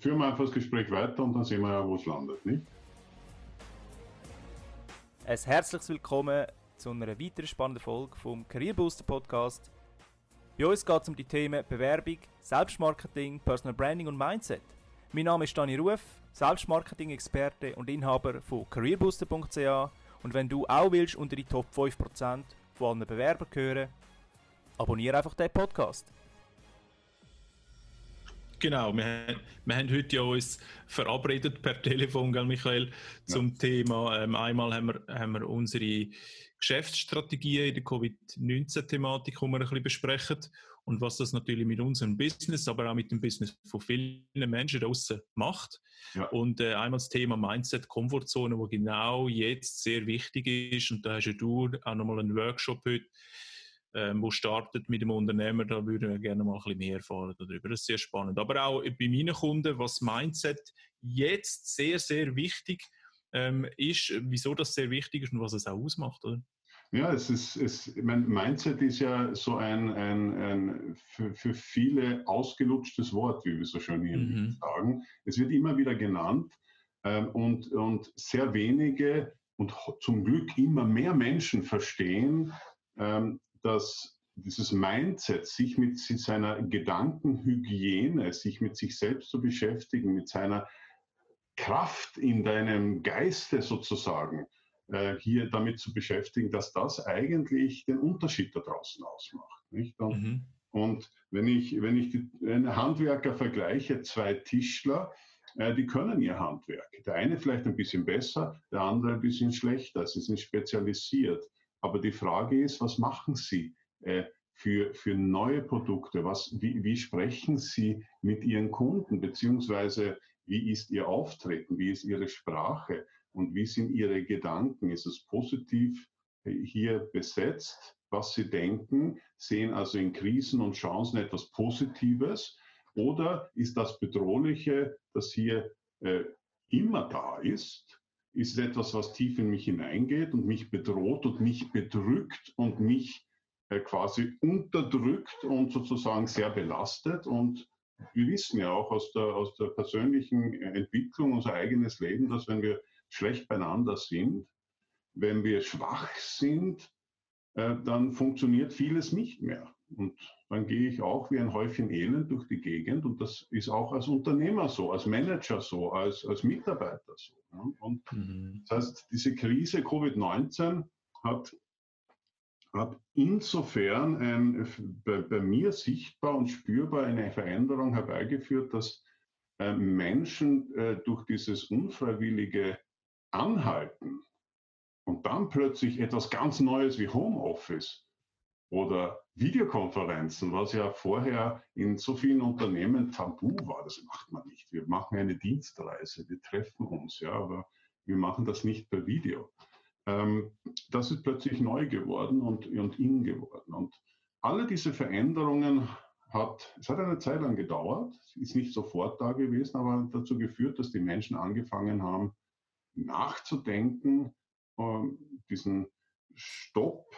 führen wir einfach das Gespräch weiter und dann sehen wir ja, wo es landet, nicht? Ein herzliches Willkommen zu einer weiteren spannenden Folge vom Career Booster Podcast. Bei uns geht es um die Themen Bewerbung, Selbstmarketing, Personal Branding und Mindset. Mein Name ist Dani Ruf, Selbstmarketing-Experte und Inhaber von careerbooster.ch und wenn du auch willst unter die Top 5% von allen Bewerbern gehören, abonniere einfach den Podcast. Genau, wir, wir haben heute ja uns verabredet per Telefon, gell, Michael, zum ja. Thema. Ähm, einmal haben wir, haben wir unsere Geschäftsstrategien in der Covid-19-Thematik, die wir ein bisschen besprechen und was das natürlich mit unserem Business, aber auch mit dem Business von vielen Menschen draußen macht. Ja. Und äh, einmal das Thema Mindset, Komfortzone, wo genau jetzt sehr wichtig ist. Und da hast ja du auch nochmal einen Workshop heute ähm, wo startet mit dem Unternehmer, da würden wir gerne mal ein bisschen mehr erfahren darüber. Das ist sehr spannend. Aber auch bei meinen Kunden, was Mindset jetzt sehr, sehr wichtig ähm, ist, wieso das sehr wichtig ist und was es auch ausmacht, oder? Ja, es ist, es, mein Mindset ist ja so ein, ein, ein für, für viele ausgelutschtes Wort, wie wir so schön hier mhm. sagen. Es wird immer wieder genannt ähm, und, und sehr wenige und zum Glück immer mehr Menschen verstehen, ähm, dass dieses Mindset, sich mit seiner Gedankenhygiene, sich mit sich selbst zu beschäftigen, mit seiner Kraft in deinem Geiste sozusagen, äh, hier damit zu beschäftigen, dass das eigentlich den Unterschied da draußen ausmacht. Und, mhm. und wenn ich, wenn ich die, einen Handwerker vergleiche, zwei Tischler, äh, die können ihr Handwerk. Der eine vielleicht ein bisschen besser, der andere ein bisschen schlechter. Sie sind spezialisiert. Aber die Frage ist, was machen Sie äh, für, für neue Produkte? Was, wie, wie sprechen Sie mit Ihren Kunden? Beziehungsweise wie ist Ihr Auftreten? Wie ist Ihre Sprache? Und wie sind Ihre Gedanken? Ist es positiv äh, hier besetzt, was Sie denken? Sehen also in Krisen und Chancen etwas Positives? Oder ist das Bedrohliche, das hier äh, immer da ist, ist etwas, was tief in mich hineingeht und mich bedroht und mich bedrückt und mich äh, quasi unterdrückt und sozusagen sehr belastet. Und wir wissen ja auch aus der, aus der persönlichen Entwicklung unser eigenes Leben, dass wenn wir schlecht beieinander sind, wenn wir schwach sind, äh, dann funktioniert vieles nicht mehr. Und dann gehe ich auch wie ein Häufchen Elend durch die Gegend und das ist auch als Unternehmer so, als Manager so, als, als Mitarbeiter so. Und mhm. das heißt, diese Krise Covid-19 hat, hat insofern ein, bei, bei, mir sichtbar und spürbar eine Veränderung herbeigeführt, dass äh, Menschen äh, durch dieses unfreiwillige Anhalten und dann plötzlich etwas ganz Neues wie Homeoffice oder Videokonferenzen, was ja vorher in so vielen Unternehmen tabu war. Das macht man nicht. Wir machen eine Dienstreise, wir treffen uns, ja, aber wir machen das nicht per Video. Ähm, das ist plötzlich neu geworden und, und in geworden. Und alle diese Veränderungen hat, es hat eine Zeit lang gedauert, ist nicht sofort da gewesen, aber dazu geführt, dass die Menschen angefangen haben, nachzudenken, äh, diesen Stopp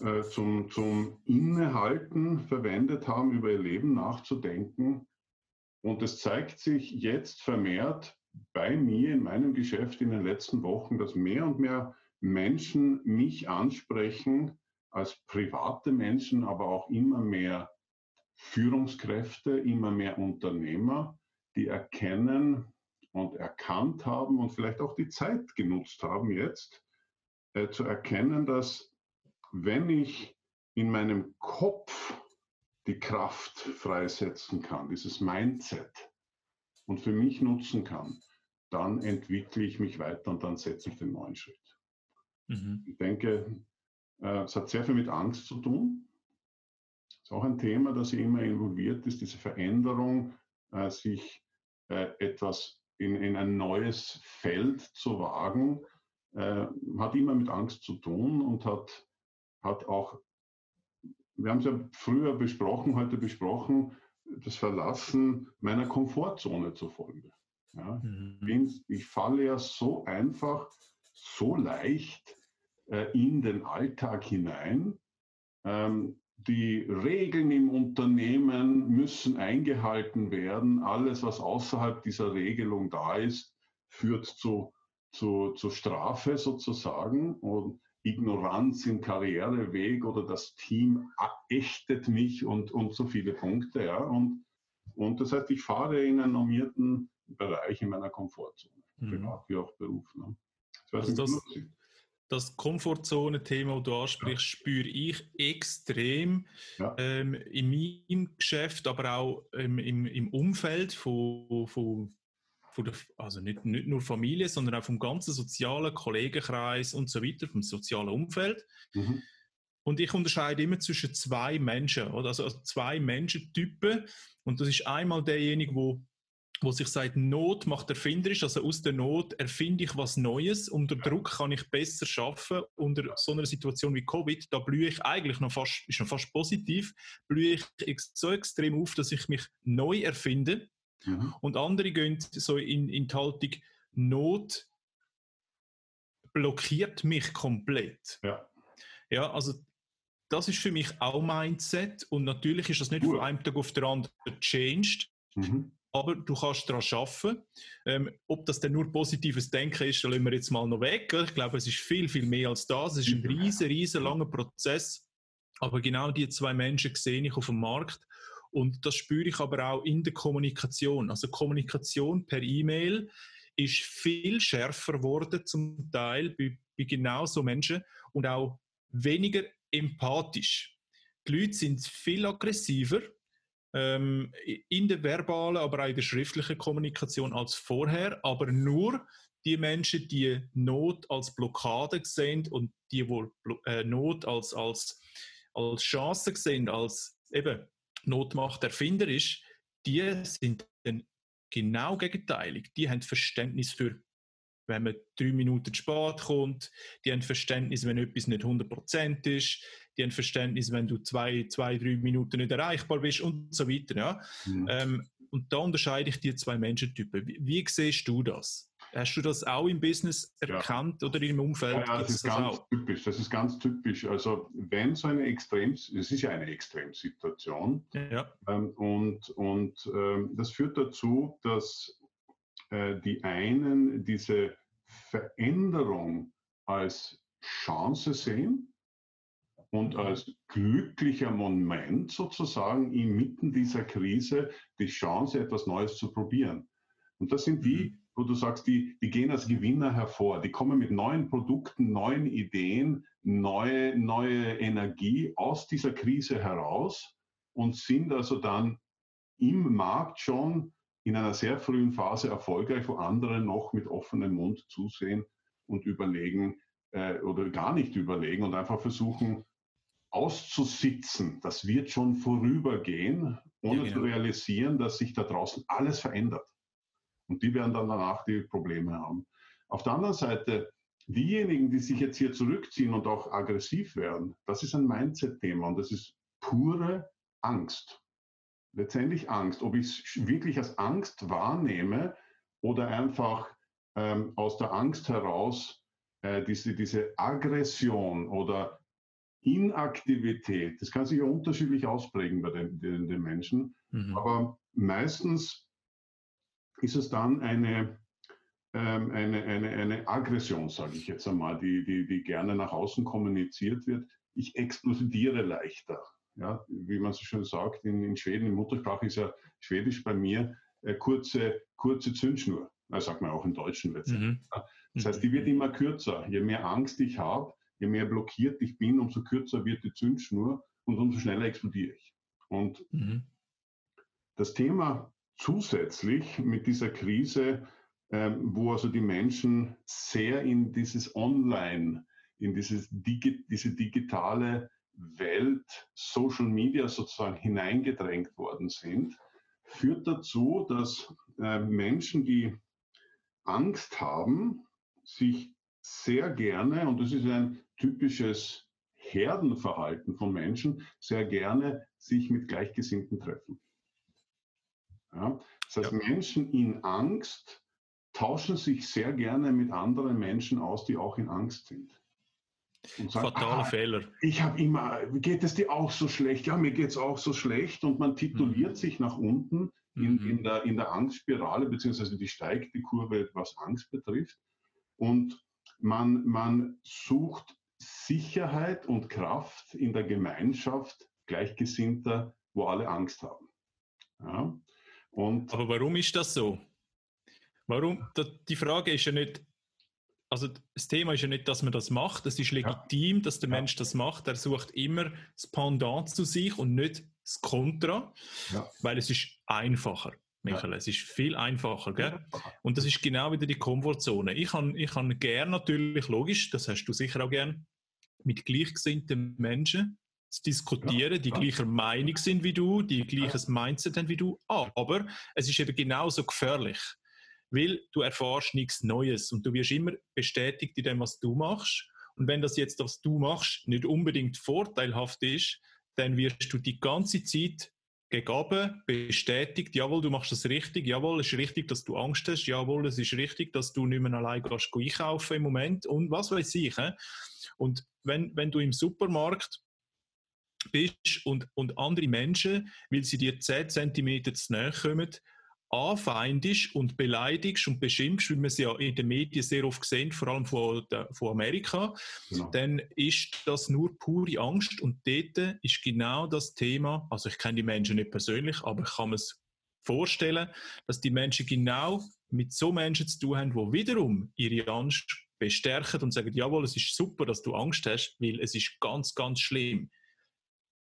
äh, zum, zum Innehalten verwendet haben, über ihr Leben nachzudenken. Und es zeigt sich jetzt vermehrt bei mir in meinem Geschäft in den letzten Wochen, dass mehr und mehr Menschen mich ansprechen als private Menschen, aber auch immer mehr Führungskräfte, immer mehr Unternehmer, die erkennen und erkannt haben und vielleicht auch die Zeit genutzt haben jetzt, äh, zu erkennen, dass wenn ich in meinem Kopf die Kraft freisetzen kann, dieses Mindset und für mich nutzen kann, dann entwickle ich mich weiter und dann setze ich den neuen Schritt. Mhm. Ich denke, äh, es hat sehr viel mit Angst zu tun. Das ist auch ein Thema, das immer involviert ist, diese Veränderung, äh, sich äh, etwas in, in ein neues Feld zu wagen, hat immer mit Angst zu tun und hat hat auch, wir haben es ja früher besprochen, heute besprochen, das Verlassen meiner Komfortzone zur Folge. Ja, mhm. Ich falle ja so einfach, so leicht äh, in den Alltag hinein, ähm, die Regeln im Unternehmen müssen eingehalten werden. Alles, was außerhalb dieser Regelung da ist, führt zu, zu, zu Strafe sozusagen. Und Ignoranz im Karriereweg oder das Team ächtet mich und, und so viele Punkte. Ja. Und, und das heißt, ich fahre in einen normierten Bereich in meiner Komfortzone, mhm. privat wie auch Beruf. Ne. Das, also das, das Komfortzone-Thema, das du ansprichst, ja. spüre ich extrem ja. ähm, in meinem Geschäft, aber auch ähm, im, im Umfeld von, von von der, also nicht, nicht nur Familie, sondern auch vom ganzen sozialen Kollegenkreis und so weiter, vom sozialen Umfeld. Mhm. Und ich unterscheide immer zwischen zwei Menschen, oder? Also, also zwei Menschentypen. Und das ist einmal derjenige, wo wo sich sagt, Not macht erfinderisch, also aus der Not erfinde ich was Neues, unter Druck kann ich besser schaffen, unter so einer Situation wie Covid, da blühe ich eigentlich noch fast, ist noch fast positiv, blühe ich so extrem auf, dass ich mich neu erfinde Mhm. Und andere gehen so in, in die Haltung, Not blockiert mich komplett. Ja. Ja, also das ist für mich auch Mindset und natürlich ist das nicht von einem Tag auf den anderen changed, mhm. aber du kannst daran arbeiten. Ähm, ob das dann nur positives Denken ist, lassen wir jetzt mal noch weg. Ich glaube, es ist viel, viel mehr als das. Es ist ein riesen, riesen langer Prozess. Aber genau die zwei Menschen sehe ich auf dem Markt und das spüre ich aber auch in der Kommunikation. Also Kommunikation per E-Mail ist viel schärfer geworden zum Teil bei, bei genau so Menschen und auch weniger empathisch. Die Leute sind viel aggressiver ähm, in der verbalen, aber auch in der schriftlichen Kommunikation als vorher, aber nur die Menschen, die Not als Blockade sehen und die wohl äh, Not als, als, als Chance sehen, als eben Notmacht Erfinder ist, die sind dann genau gegenteilig. Die haben Verständnis für, wenn man drei Minuten spät kommt, die haben Verständnis, wenn etwas nicht 100% ist, die haben Verständnis, wenn du zwei, zwei, drei Minuten nicht erreichbar bist und so weiter. Ja? Mhm. Ähm, und da unterscheide ich die zwei Menschentypen. Wie, wie siehst du das? Hast du das auch im Business erkannt ja. oder im Umfeld? Ja, ja das ist das ganz auch? typisch. Das ist ganz typisch. Also wenn so eine Extrem, es ist ja eine Extremsituation, ja. Ähm, und, und ähm, das führt dazu, dass äh, die einen diese Veränderung als Chance sehen und mhm. als glücklicher Moment sozusagen inmitten dieser Krise die Chance, etwas Neues zu probieren. Und das sind die, mhm wo du sagst, die, die gehen als Gewinner hervor. Die kommen mit neuen Produkten, neuen Ideen, neue, neue Energie aus dieser Krise heraus und sind also dann im Markt schon in einer sehr frühen Phase erfolgreich, wo andere noch mit offenem Mund zusehen und überlegen äh, oder gar nicht überlegen und einfach versuchen auszusitzen. Das wird schon vorübergehen, ohne ja, genau. zu realisieren, dass sich da draußen alles verändert. Und die werden dann danach die Probleme haben. Auf der anderen Seite, diejenigen, die sich jetzt hier zurückziehen und auch aggressiv werden, das ist ein Mindset-Thema und das ist pure Angst. Letztendlich Angst. Ob ich es wirklich als Angst wahrnehme oder einfach ähm, aus der Angst heraus äh, diese, diese Aggression oder Inaktivität, das kann sich ja unterschiedlich ausprägen bei den, den, den Menschen, mhm. aber meistens ist es dann eine, ähm, eine, eine, eine Aggression, sage ich jetzt einmal, die, die, die gerne nach außen kommuniziert wird. Ich explodiere leichter. Ja, wie man so schön sagt, in, in Schweden, in Muttersprache ist ja Schwedisch bei mir äh, kurze, kurze Zündschnur. Das sagt man auch im Deutschen letztendlich. Mhm. Das heißt, die wird immer kürzer. Je mehr Angst ich habe, je mehr blockiert ich bin, umso kürzer wird die Zündschnur und umso schneller explodiere ich. Und mhm. das Thema zusätzlich mit dieser Krise, ähm, wo also die Menschen sehr in dieses Online, in dieses Digi diese digitale Welt, Social Media sozusagen hineingedrängt worden sind, führt dazu, dass äh, Menschen, die Angst haben, sich sehr gerne, und das ist ein typisches Herdenverhalten von Menschen, sehr gerne sich mit Gleichgesinnten treffen. Ja? Das heißt, ja. Menschen in Angst tauschen sich sehr gerne mit anderen Menschen aus, die auch in Angst sind. und sagen, fataler ah, Fehler. Ich habe immer, geht es dir auch so schlecht? Ja, mir geht es auch so schlecht und man tituliert mhm. sich nach unten in, mhm. in, der, in der Angstspirale, beziehungsweise die steigt die Kurve, was Angst betrifft. Und man, man sucht Sicherheit und Kraft in der Gemeinschaft Gleichgesinnter, wo alle Angst haben. Ja? Und Aber warum ist das so? Warum? Die Frage ist ja nicht, also das Thema ist ja nicht, dass man das macht. Es ist legitim, ja. dass der ja. Mensch das macht. Er sucht immer das Pendant zu sich und nicht das Kontra, ja. weil es ist einfacher. Michael, es ist viel einfacher, gell? Und das ist genau wieder die Komfortzone. Ich kann, ich kann gern natürlich, logisch, das hast du sicher auch gern, mit gleichgesinnten Menschen zu diskutieren, die gleicher Meinung sind wie du, die gleiches Mindset haben wie du. Aber es ist eben genauso gefährlich weil du erfährst nichts Neues und du wirst immer bestätigt in dem, was du machst. Und wenn das jetzt, was du machst, nicht unbedingt vorteilhaft ist, dann wirst du die ganze Zeit gegeben, bestätigt, jawohl, du machst das richtig, jawohl, es ist richtig, dass du Angst hast, jawohl, es ist richtig, dass du nicht mehr allein gehst, einkaufen im Moment und was weiß ich. He? Und wenn, wenn du im Supermarkt bist und, und andere Menschen, weil sie dir 10 cm zu nahe kommen, anfeindest und beleidigst und beschimpfst, wie wir es ja in den Medien sehr oft sehen, vor allem von, von Amerika, genau. dann ist das nur pure Angst und dort ist genau das Thema, also ich kenne die Menschen nicht persönlich, aber ich kann mir es vorstellen, dass die Menschen genau mit so Menschen zu tun haben, die wiederum ihre Angst bestärken und sagen, jawohl, es ist super, dass du Angst hast, weil es ist ganz, ganz schlimm.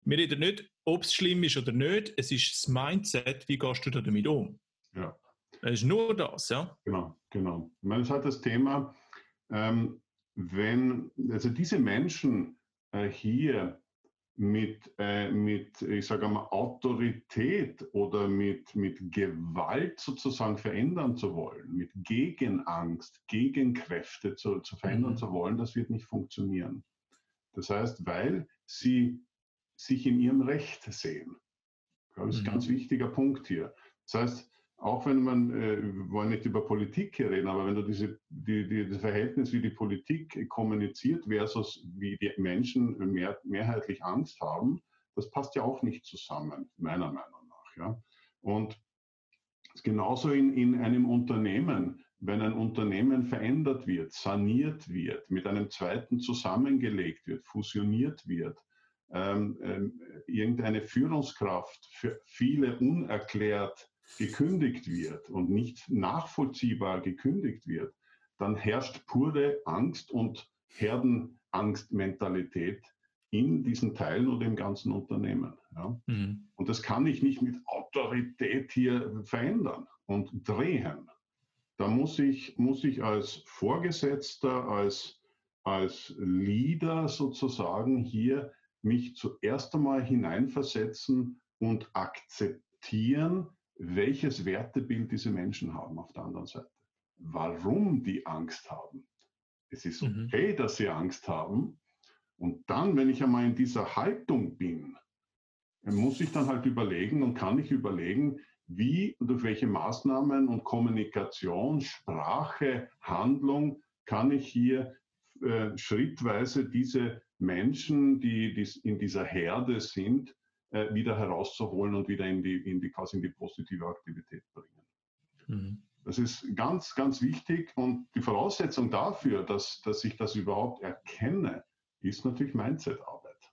Wir reden nicht, ob es schlimm ist oder nicht, es ist das Mindset, wie gehst du damit um? Ja. Es ist nur das, ja? Genau, genau. Meine, es hat das Thema, ähm, wenn, also diese Menschen äh, hier mit, äh, mit, ich sage mal, Autorität oder mit, mit Gewalt sozusagen verändern zu wollen, mit Gegenangst, Gegenkräfte zu, zu verändern mhm. zu wollen, das wird nicht funktionieren. Das heißt, weil sie sich in ihrem Recht sehen. Das ist ein mhm. ganz wichtiger Punkt hier. Das heißt, auch wenn man, äh, wir wollen nicht über Politik hier reden, aber wenn du diese, die, die, das Verhältnis, wie die Politik kommuniziert versus wie die Menschen mehr, mehrheitlich Angst haben, das passt ja auch nicht zusammen, meiner Meinung nach. Ja? Und genauso in, in einem Unternehmen, wenn ein Unternehmen verändert wird, saniert wird, mit einem zweiten zusammengelegt wird, fusioniert wird, ähm, ähm, irgendeine Führungskraft für viele unerklärt gekündigt wird und nicht nachvollziehbar gekündigt wird, dann herrscht pure Angst und Herdenangstmentalität in diesen Teilen oder im ganzen Unternehmen. Ja? Mhm. Und das kann ich nicht mit Autorität hier verändern und drehen. Da muss ich, muss ich als Vorgesetzter, als, als Leader sozusagen hier mich zuerst einmal hineinversetzen und akzeptieren, welches Wertebild diese Menschen haben auf der anderen Seite. Warum die Angst haben. Es ist mhm. okay, mhm. dass sie Angst haben. Und dann, wenn ich einmal in dieser Haltung bin, muss ich dann halt überlegen und kann ich überlegen, wie und durch welche Maßnahmen und Kommunikation, Sprache, Handlung kann ich hier äh, schrittweise diese Menschen, die, die in dieser Herde sind, äh, wieder herauszuholen und wieder in die, in die, quasi in die positive Aktivität bringen. Mhm. Das ist ganz, ganz wichtig und die Voraussetzung dafür, dass, dass ich das überhaupt erkenne, ist natürlich Mindset-Arbeit.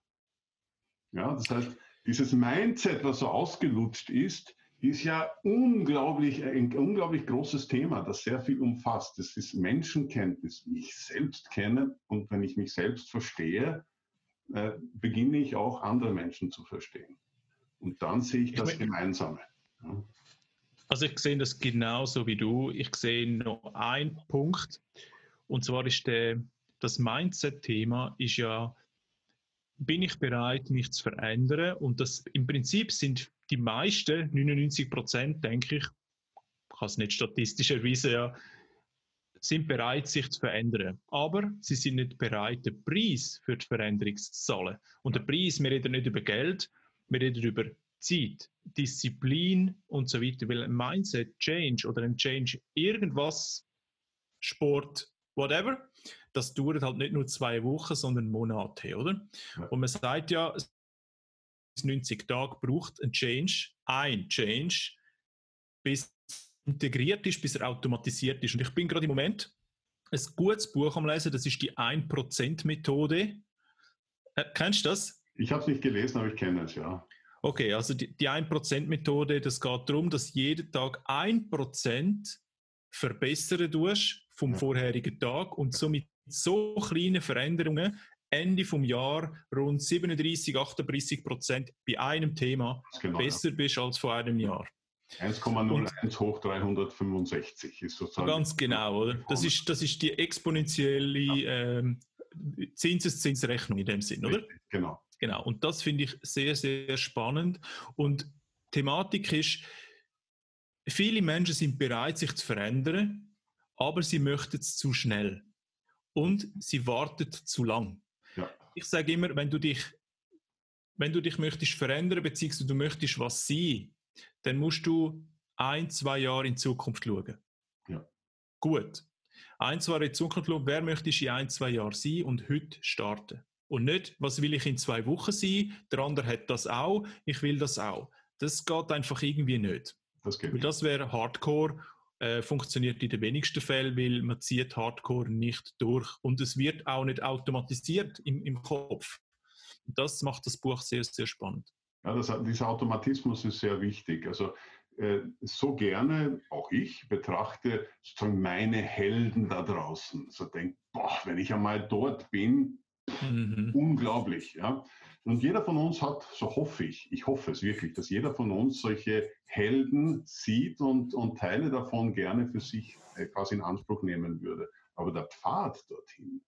Ja, das heißt, dieses Mindset, was so ausgelutscht ist, ist ja unglaublich, ein unglaublich großes Thema, das sehr viel umfasst. Das ist Menschenkenntnis, mich selbst kennen und wenn ich mich selbst verstehe, äh, beginne ich auch andere Menschen zu verstehen. Und dann sehe ich das ich Gemeinsame. Ja. Also ich sehe das genauso wie du. Ich sehe noch einen Punkt. Und zwar ist der, das Mindset-Thema ist ja, bin ich bereit, mich zu verändern? Und das im Prinzip sind die meisten, 99 Prozent, denke ich, kann es nicht statistisch erweisen, ja, sind bereit, sich zu verändern. Aber sie sind nicht bereit, den Preis für die Veränderung zu zahlen. Und der Preis, wir reden nicht über Geld, wir reden über Zeit, Disziplin und so weiter. Weil ein Mindset-Change oder ein Change irgendwas, Sport, whatever. Das dauert halt nicht nur zwei Wochen, sondern Monate, oder? Und man sagt ja, 90 Tage braucht ein Change, ein Change, bis integriert ist, bis er automatisiert ist. Und ich bin gerade im Moment ein gutes Buch am Lesen, das ist die 1%-Methode. Äh, kennst du das? Ich habe es nicht gelesen, aber ich kenne es, ja. Okay, also die, die 1%-Methode, das geht darum, dass jeden Tag 1% verbessern tust vom ja. vorherigen Tag und somit so kleine Veränderungen Ende vom Jahr rund 37, 38 Prozent bei einem Thema genau, besser ja. bist als vor einem Jahr. 1,01 hoch 365 ist sozusagen. Ganz genau, oder? Das ist, das ist die exponentielle ja. ähm, Zinseszinsrechnung in dem Sinn, oder? Genau. Genau. Und das finde ich sehr, sehr spannend. Und Thematik ist, viele Menschen sind bereit, sich zu verändern, aber sie möchten es zu schnell. Und sie warten zu lang. Ich sage immer, wenn du dich, wenn du dich möchtest verändern, beziehungsweise du möchtest was sein, dann musst du ein, zwei Jahre in Zukunft schauen. Ja. Gut. Ein, zwei Jahre in Zukunft schauen, wer möchte ich in ein, zwei Jahren sein und heute starten. Und nicht, was will ich in zwei Wochen sein, der andere hat das auch, ich will das auch. Das geht einfach irgendwie nicht. Das, das wäre Hardcore, äh, funktioniert in den wenigsten Fällen, weil man zieht Hardcore nicht durch. Und es wird auch nicht automatisiert im, im Kopf. Das macht das Buch sehr, sehr spannend. Ja, das, dieser Automatismus ist sehr wichtig. Also äh, so gerne, auch ich, betrachte sozusagen meine Helden da draußen. So denke, boah, wenn ich einmal dort bin, mhm. unglaublich. Ja? Und jeder von uns hat, so hoffe ich, ich hoffe es wirklich, dass jeder von uns solche Helden sieht und, und Teile davon gerne für sich äh, quasi in Anspruch nehmen würde. Aber der Pfad dorthin,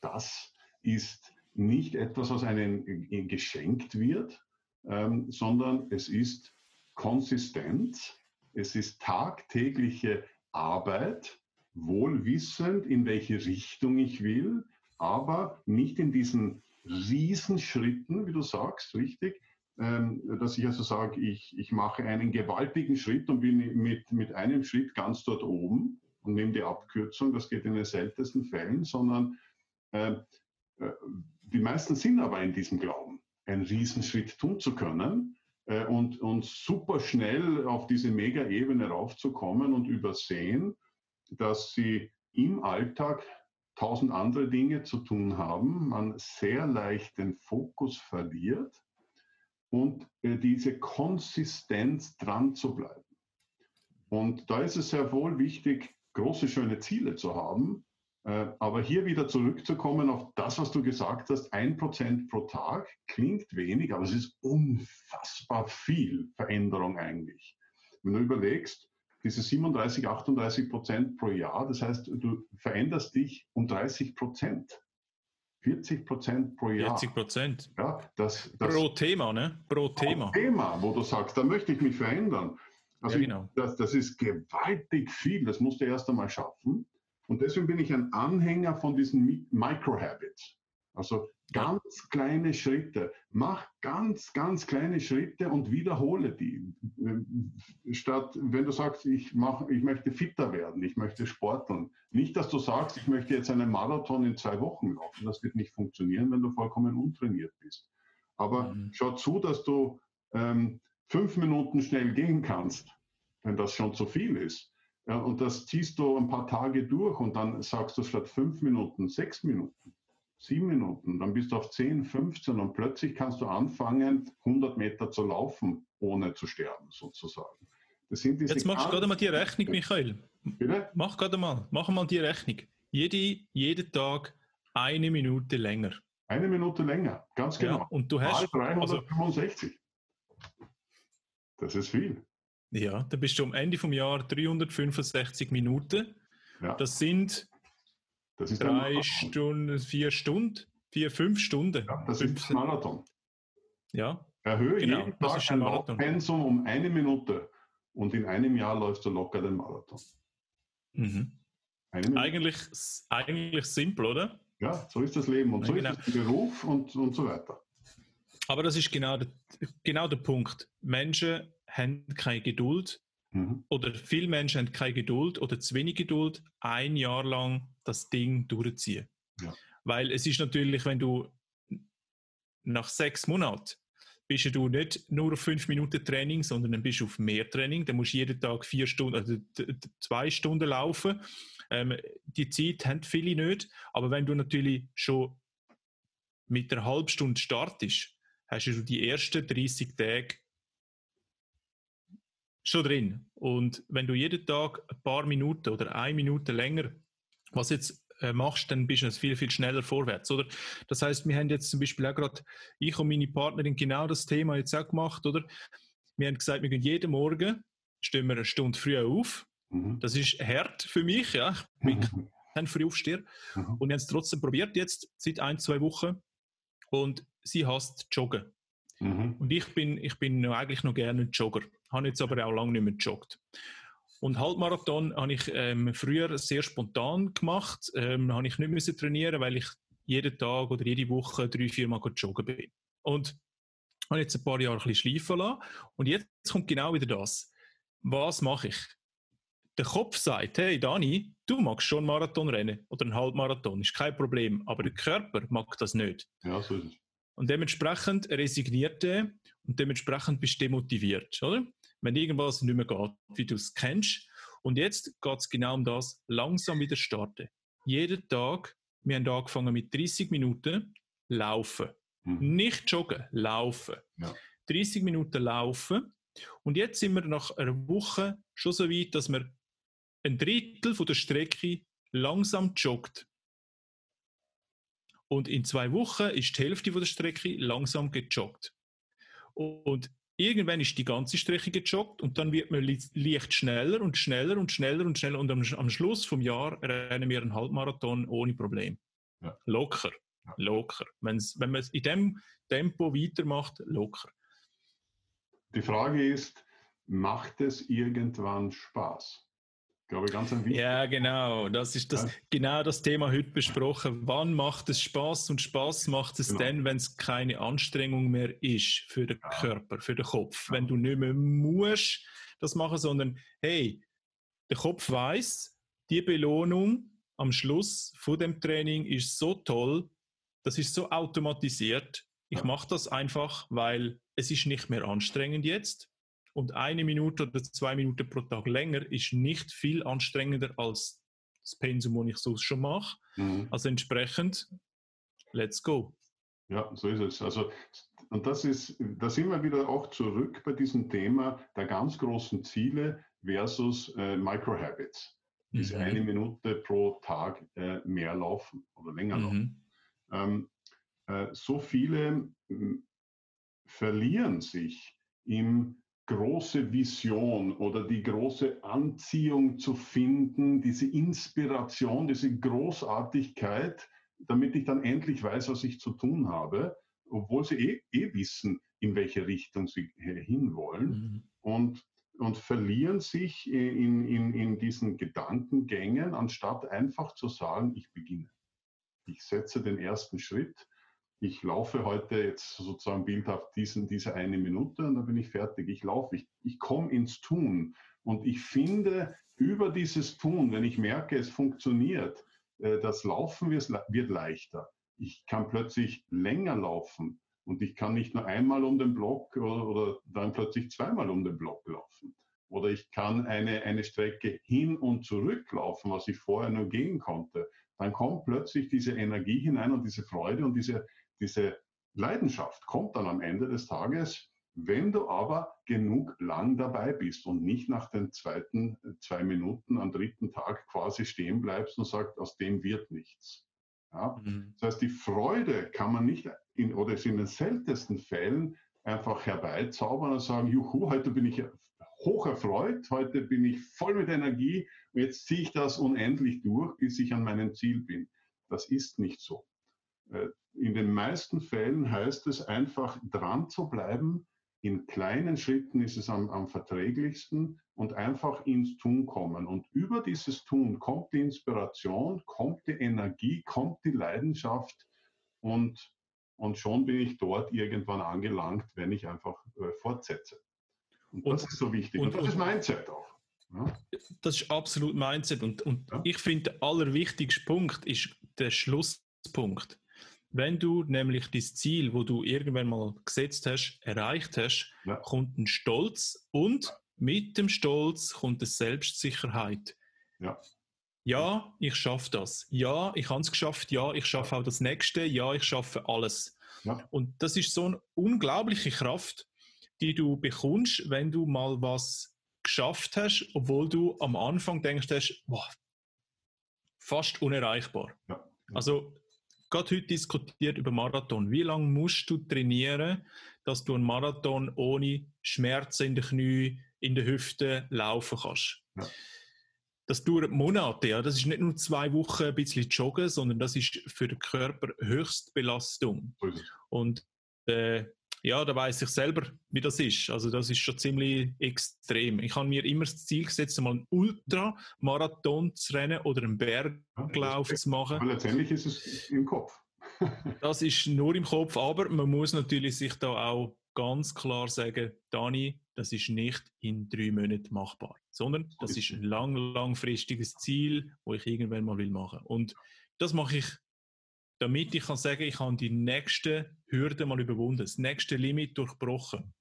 das ist nicht etwas, was einem geschenkt wird, ähm, sondern es ist Konsistenz, es ist tagtägliche Arbeit, wohlwissend, in welche Richtung ich will, aber nicht in diesen Riesenschritten, wie du sagst, richtig, ähm, dass ich also sage, ich, ich mache einen gewaltigen Schritt und bin mit, mit einem Schritt ganz dort oben und nehme die Abkürzung, das geht in den seltensten Fällen, sondern äh, äh die meisten sind aber in diesem Glauben einen Riesenschritt tun zu können äh, und, und super schnell auf diese Mega-Ebene raufzukommen und übersehen, dass sie im Alltag tausend andere Dinge zu tun haben, man sehr leicht den Fokus verliert und äh, diese Konsistenz dran zu bleiben. Und da ist es sehr wohl wichtig, große, schöne Ziele zu haben, äh, aber hier wieder zurückzukommen auf das, was du gesagt hast, ein Prozent pro Tag klingt wenig, aber es ist unfassbar viel Veränderung eigentlich. Wenn du überlegst, diese 37, 38 Prozent pro Jahr, das heißt, du veränderst dich um 30 Prozent. 40 Prozent pro Jahr. 40 Prozent. Ja, das, das, pro Thema, ne? Pro, pro Thema. Thema, wo du sagst, da möchte ich mich verändern. Also ja, genau. das, das ist gewaltig viel, das musst du erst einmal schaffen. Und deswegen bin ich ein Anhänger von diesen Microhabits. Also ganz kleine Schritte. Mach ganz, ganz kleine Schritte und wiederhole die. Statt, wenn du sagst, ich, mach, ich möchte fitter werden, ich möchte sporteln. Nicht, dass du sagst, ich möchte jetzt einen Marathon in zwei Wochen laufen. Das wird nicht funktionieren, wenn du vollkommen untrainiert bist. Aber mhm. schau zu, dass du ähm, fünf Minuten schnell gehen kannst, wenn das schon zu viel ist. Ja, und das ziehst du ein paar Tage durch und dann sagst du statt fünf Minuten, sechs Minuten, sieben Minuten, dann bist du auf 10, 15 und plötzlich kannst du anfangen, 100 Meter zu laufen, ohne zu sterben, sozusagen. Jetzt machst du gerade mal die Rechnung, Michael. Bitte? Mach gerade mal, mach mal die Rechnung. Jede, jeden Tag eine Minute länger. Eine Minute länger, ganz genau. Ja, und du hast 365. Also, das ist viel. Ja, dann bist du am Ende vom Jahr 365 Minuten. Ja. Das sind das drei Stunden, vier Stunden, vier, fünf Stunden. Ja, das 15. ist Marathon. Ja. Erhöhe genau, jeden Tag ein Laufpensum um eine Minute und in einem Jahr läufst du locker den Marathon. Mhm. Eigentlich, eigentlich simpel, oder? Ja, so ist das Leben und so genau. ist der Beruf und, und so weiter. Aber das ist genau der, genau der Punkt. Menschen haben keine Geduld, Mhm. Oder viele Menschen haben keine Geduld oder zu wenig Geduld, ein Jahr lang das Ding durchziehen. Ja. Weil es ist natürlich, wenn du nach sechs Monaten bist du nicht nur auf fünf Minuten Training, sondern dann bist du auf mehr Training. Dann musst du jeden Tag vier Stunden, also zwei Stunden laufen. Ähm, die Zeit haben viele nicht. Aber wenn du natürlich schon mit einer halben Stunde startest, hast du die ersten 30 Tage schon drin. Und wenn du jeden Tag ein paar Minuten oder eine Minute länger, was jetzt äh, machst, dann bist du viel, viel schneller vorwärts, oder? Das heißt, wir haben jetzt zum Beispiel auch gerade, ich und meine Partnerin genau das Thema jetzt auch gemacht, oder? Wir haben gesagt, wir gehen jeden Morgen, stehen wir eine Stunde früher auf. Mhm. Das ist hart für mich, ja. Ich bin mhm. früh aufsteher. Mhm. Und wir haben es trotzdem probiert jetzt, seit ein, zwei Wochen. Und sie hasst Joggen. Mhm. Und ich bin, ich bin eigentlich noch gerne ein Jogger. Habe jetzt aber auch lange nicht mehr gejoggt. Und Halbmarathon habe ich ähm, früher sehr spontan gemacht. Ähm, habe ich nicht müssen trainieren, weil ich jeden Tag oder jede Woche drei, vier Mal joggen bin. Und habe jetzt ein paar Jahre ein bisschen schleifen lassen. Und jetzt kommt genau wieder das. Was mache ich? Der Kopf sagt, hey Dani, du magst schon Marathon rennen oder einen Halbmarathon, ist kein Problem. Aber der Körper mag das nicht. Ja, so ist es. Und dementsprechend resigniert er und dementsprechend bist du demotiviert, oder? wenn irgendwas nicht mehr geht, wie du es kennst. Und jetzt geht es genau um das, langsam wieder starten. Jeden Tag, wir haben angefangen mit 30 Minuten laufen. Mhm. Nicht joggen, laufen. Ja. 30 Minuten laufen. Und jetzt sind wir nach einer Woche schon so weit, dass wir ein Drittel von der Strecke langsam joggt. Und in zwei Wochen ist die Hälfte von der Strecke langsam gejoggt. Und Irgendwann ist die ganze Strecke gejoggt und dann wird man leicht schneller und schneller und schneller und schneller und am, am Schluss vom Jahr rennen wir einen Halbmarathon ohne Problem. Ja. Locker, ja. locker. Wenn's, wenn man es in dem Tempo weitermacht, locker. Die Frage ist, macht es irgendwann Spaß? Glaube ich, ganz ein wichtig. Ja, genau. Das ist das, ja. genau das Thema heute besprochen. Wann macht es Spaß? Und Spaß macht es genau. dann, wenn es keine Anstrengung mehr ist für den ja. Körper, für den Kopf. Ja. Wenn du nicht mehr musst das machen, sondern hey, der Kopf weiß, die Belohnung am Schluss von dem Training ist so toll, das ist so automatisiert. Ich mache das einfach, weil es ist nicht mehr anstrengend jetzt. Und eine Minute oder zwei Minuten pro Tag länger ist nicht viel anstrengender als das Pensum, das ich sonst schon mache. Mhm. Also entsprechend, let's go. Ja, so ist es. Also, und das ist, da sind wir wieder auch zurück bei diesem Thema der ganz großen Ziele versus äh, Microhabits. Diese mhm. eine Minute pro Tag äh, mehr laufen oder länger mhm. laufen. Ähm, äh, so viele verlieren sich im große Vision oder die große Anziehung zu finden, diese Inspiration, diese Großartigkeit, damit ich dann endlich weiß, was ich zu tun habe, obwohl sie eh, eh wissen, in welche Richtung sie hinwollen mhm. und, und verlieren sich in, in, in diesen Gedankengängen, anstatt einfach zu sagen, ich beginne. Ich setze den ersten Schritt ich laufe heute jetzt sozusagen bildhaft diesen, diese eine Minute und dann bin ich fertig. Ich laufe, ich, ich komme ins Tun und ich finde über dieses Tun, wenn ich merke, es funktioniert, äh, das Laufen wird, leichter. Ich kann plötzlich länger laufen und ich kann nicht nur einmal um den Block oder, oder dann plötzlich zweimal um den Block laufen. Oder ich kann eine, eine Strecke hin und zurück laufen, was ich vorher nur gehen konnte. Dann kommt plötzlich diese Energie hinein und diese Freude und diese, diese Leidenschaft kommt dann am Ende des Tages, wenn du aber genug lang dabei bist und nicht nach den zweiten äh, zwei Minuten am dritten Tag quasi stehen bleibst und sagst, aus dem wird nichts. Ja? Mhm. Das heißt, die Freude kann man nicht in, oder ist in den seltensten Fällen einfach herbeizaubern und sagen, juhu, heute bin ich hoch erfreut, heute bin ich voll mit Energie und jetzt ziehe ich das unendlich durch, bis ich an meinem Ziel bin. Das ist nicht so. In den meisten Fällen heißt es einfach dran zu bleiben. In kleinen Schritten ist es am, am verträglichsten und einfach ins Tun kommen. Und über dieses Tun kommt die Inspiration, kommt die Energie, kommt die Leidenschaft und, und schon bin ich dort irgendwann angelangt, wenn ich einfach äh, fortsetze. Und, und das ist so wichtig. Und, und das ist Mindset auch. Ja? Das ist absolut Mindset. Und, und ja. ich finde, der allerwichtigste Punkt ist der Schlusspunkt. Wenn du nämlich das Ziel, wo du irgendwann mal gesetzt hast, erreicht hast, ja. kommt ein Stolz und mit dem Stolz kommt eine Selbstsicherheit. Ja. Ja, ich schaffe das. Ja, ich habe es geschafft. Ja, ich schaffe auch das Nächste. Ja, ich schaffe alles. Ja. Und das ist so eine unglaubliche Kraft, die du bekommst, wenn du mal was geschafft hast, obwohl du am Anfang denkst, hast, boah, fast unerreichbar. Ja. Also, gerade heute diskutiert über Marathon. Wie lange musst du trainieren, dass du einen Marathon ohne Schmerzen in den Knie, in den Hüften laufen kannst? Ja. Das dauert Monate, ja. Das ist nicht nur zwei Wochen ein bisschen joggen, sondern das ist für den Körper Höchstbelastung. Und äh, ja, da weiß ich selber, wie das ist. Also das ist schon ziemlich extrem. Ich habe mir immer das Ziel gesetzt, mal einen Ultramarathon zu rennen oder einen Berglauf ja, zu machen. Aber letztendlich ist es im Kopf. das ist nur im Kopf, aber man muss natürlich sich da auch ganz klar sagen, Dani, das ist nicht in drei Monaten machbar, sondern das ist ein lang, langfristiges Ziel, wo ich irgendwann mal will machen. Und das mache ich damit ich kann sagen, ich habe die nächste Hürde mal überwunden, das nächste Limit durchbrochen.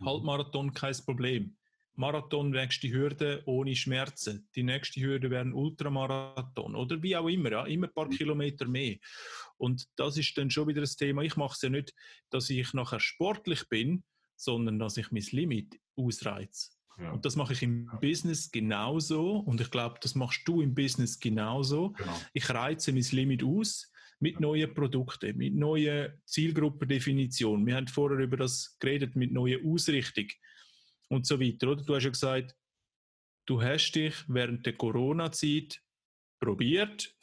Mhm. Halbmarathon kein Problem. Marathon nächste Hürde ohne Schmerzen. Die nächste Hürde wäre ein Ultramarathon oder wie auch immer, ja, immer ein paar mhm. Kilometer mehr. Und das ist dann schon wieder das Thema. Ich mache es ja nicht, dass ich nachher sportlich bin, sondern dass ich mein Limit ausreize. Ja. Und das mache ich im ja. Business genauso und ich glaube, das machst du im Business genauso. Genau. Ich reize mein Limit aus mit neuen Produkten, mit neuen Zielgruppendefinitionen. Wir haben vorher über das geredet, mit neuer Ausrichtung und so weiter. Oder? Du hast ja gesagt, du hast dich während der Corona-Zeit probiert,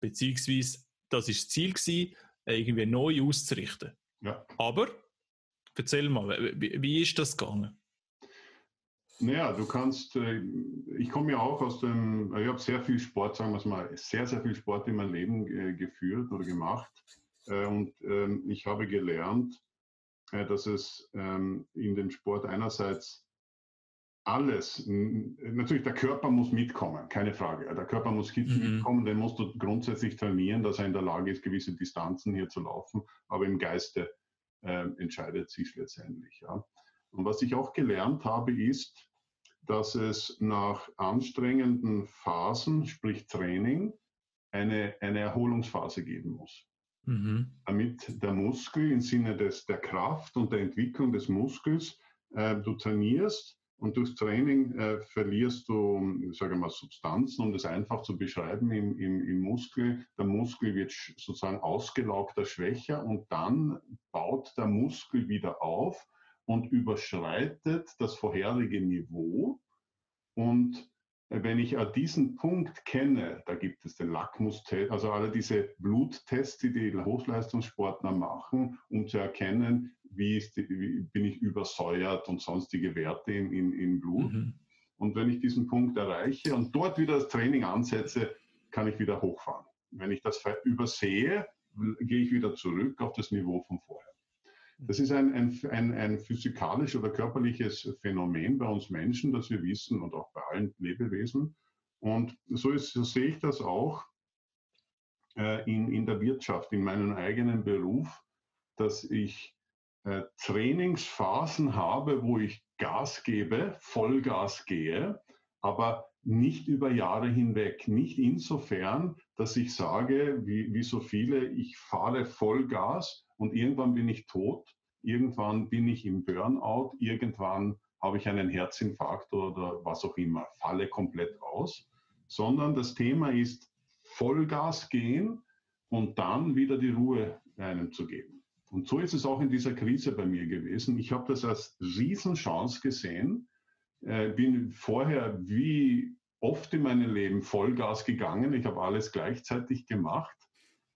beziehungsweise das ist das Ziel gewesen, irgendwie neu auszurichten. Ja. Aber erzähl mal, wie, wie ist das gegangen? Naja, du kannst, äh, ich komme ja auch aus dem, ich habe sehr viel Sport, sagen wir es mal, sehr, sehr viel Sport in mein Leben äh, geführt oder gemacht. Äh, und ähm, ich habe gelernt, dass es ähm, in dem Sport einerseits alles, natürlich der Körper muss mitkommen, keine Frage. Der Körper muss mhm. mitkommen, den musst du grundsätzlich trainieren, dass er in der Lage ist, gewisse Distanzen hier zu laufen, aber im Geiste äh, entscheidet sich letztendlich. Ja. Und was ich auch gelernt habe, ist, dass es nach anstrengenden Phasen, sprich Training, eine, eine Erholungsphase geben muss. Mhm. Damit der Muskel im Sinne des, der Kraft und der Entwicklung des Muskels, äh, du trainierst und durchs Training äh, verlierst du, sage mal, Substanzen, um das einfach zu beschreiben, im, im, im Muskel. Der Muskel wird sozusagen ausgelaugter, schwächer und dann baut der Muskel wieder auf und überschreitet das vorherige Niveau. Und wenn ich diesen Punkt kenne, da gibt es den Lackmustest, also alle diese Bluttests, die die Hochleistungssportler machen, um zu erkennen, wie, die, wie bin ich übersäuert und sonstige Werte im, im, im Blut. Mhm. Und wenn ich diesen Punkt erreiche und dort wieder das Training ansetze, kann ich wieder hochfahren. Wenn ich das übersehe, gehe ich wieder zurück auf das Niveau von vorher. Das ist ein, ein, ein, ein physikalisch oder körperliches Phänomen bei uns Menschen, das wir wissen und auch bei allen Lebewesen. Und so, ist, so sehe ich das auch äh, in, in der Wirtschaft, in meinem eigenen Beruf, dass ich äh, Trainingsphasen habe, wo ich Gas gebe, Vollgas gehe, aber nicht über Jahre hinweg. Nicht insofern, dass ich sage, wie, wie so viele, ich fahre Vollgas und irgendwann bin ich tot, irgendwann bin ich im Burnout, irgendwann habe ich einen Herzinfarkt oder was auch immer, falle komplett aus, sondern das Thema ist Vollgas gehen und dann wieder die Ruhe einem zu geben. Und so ist es auch in dieser Krise bei mir gewesen. Ich habe das als Riesenchance gesehen, äh, bin vorher wie oft in meinem Leben Vollgas gegangen. Ich habe alles gleichzeitig gemacht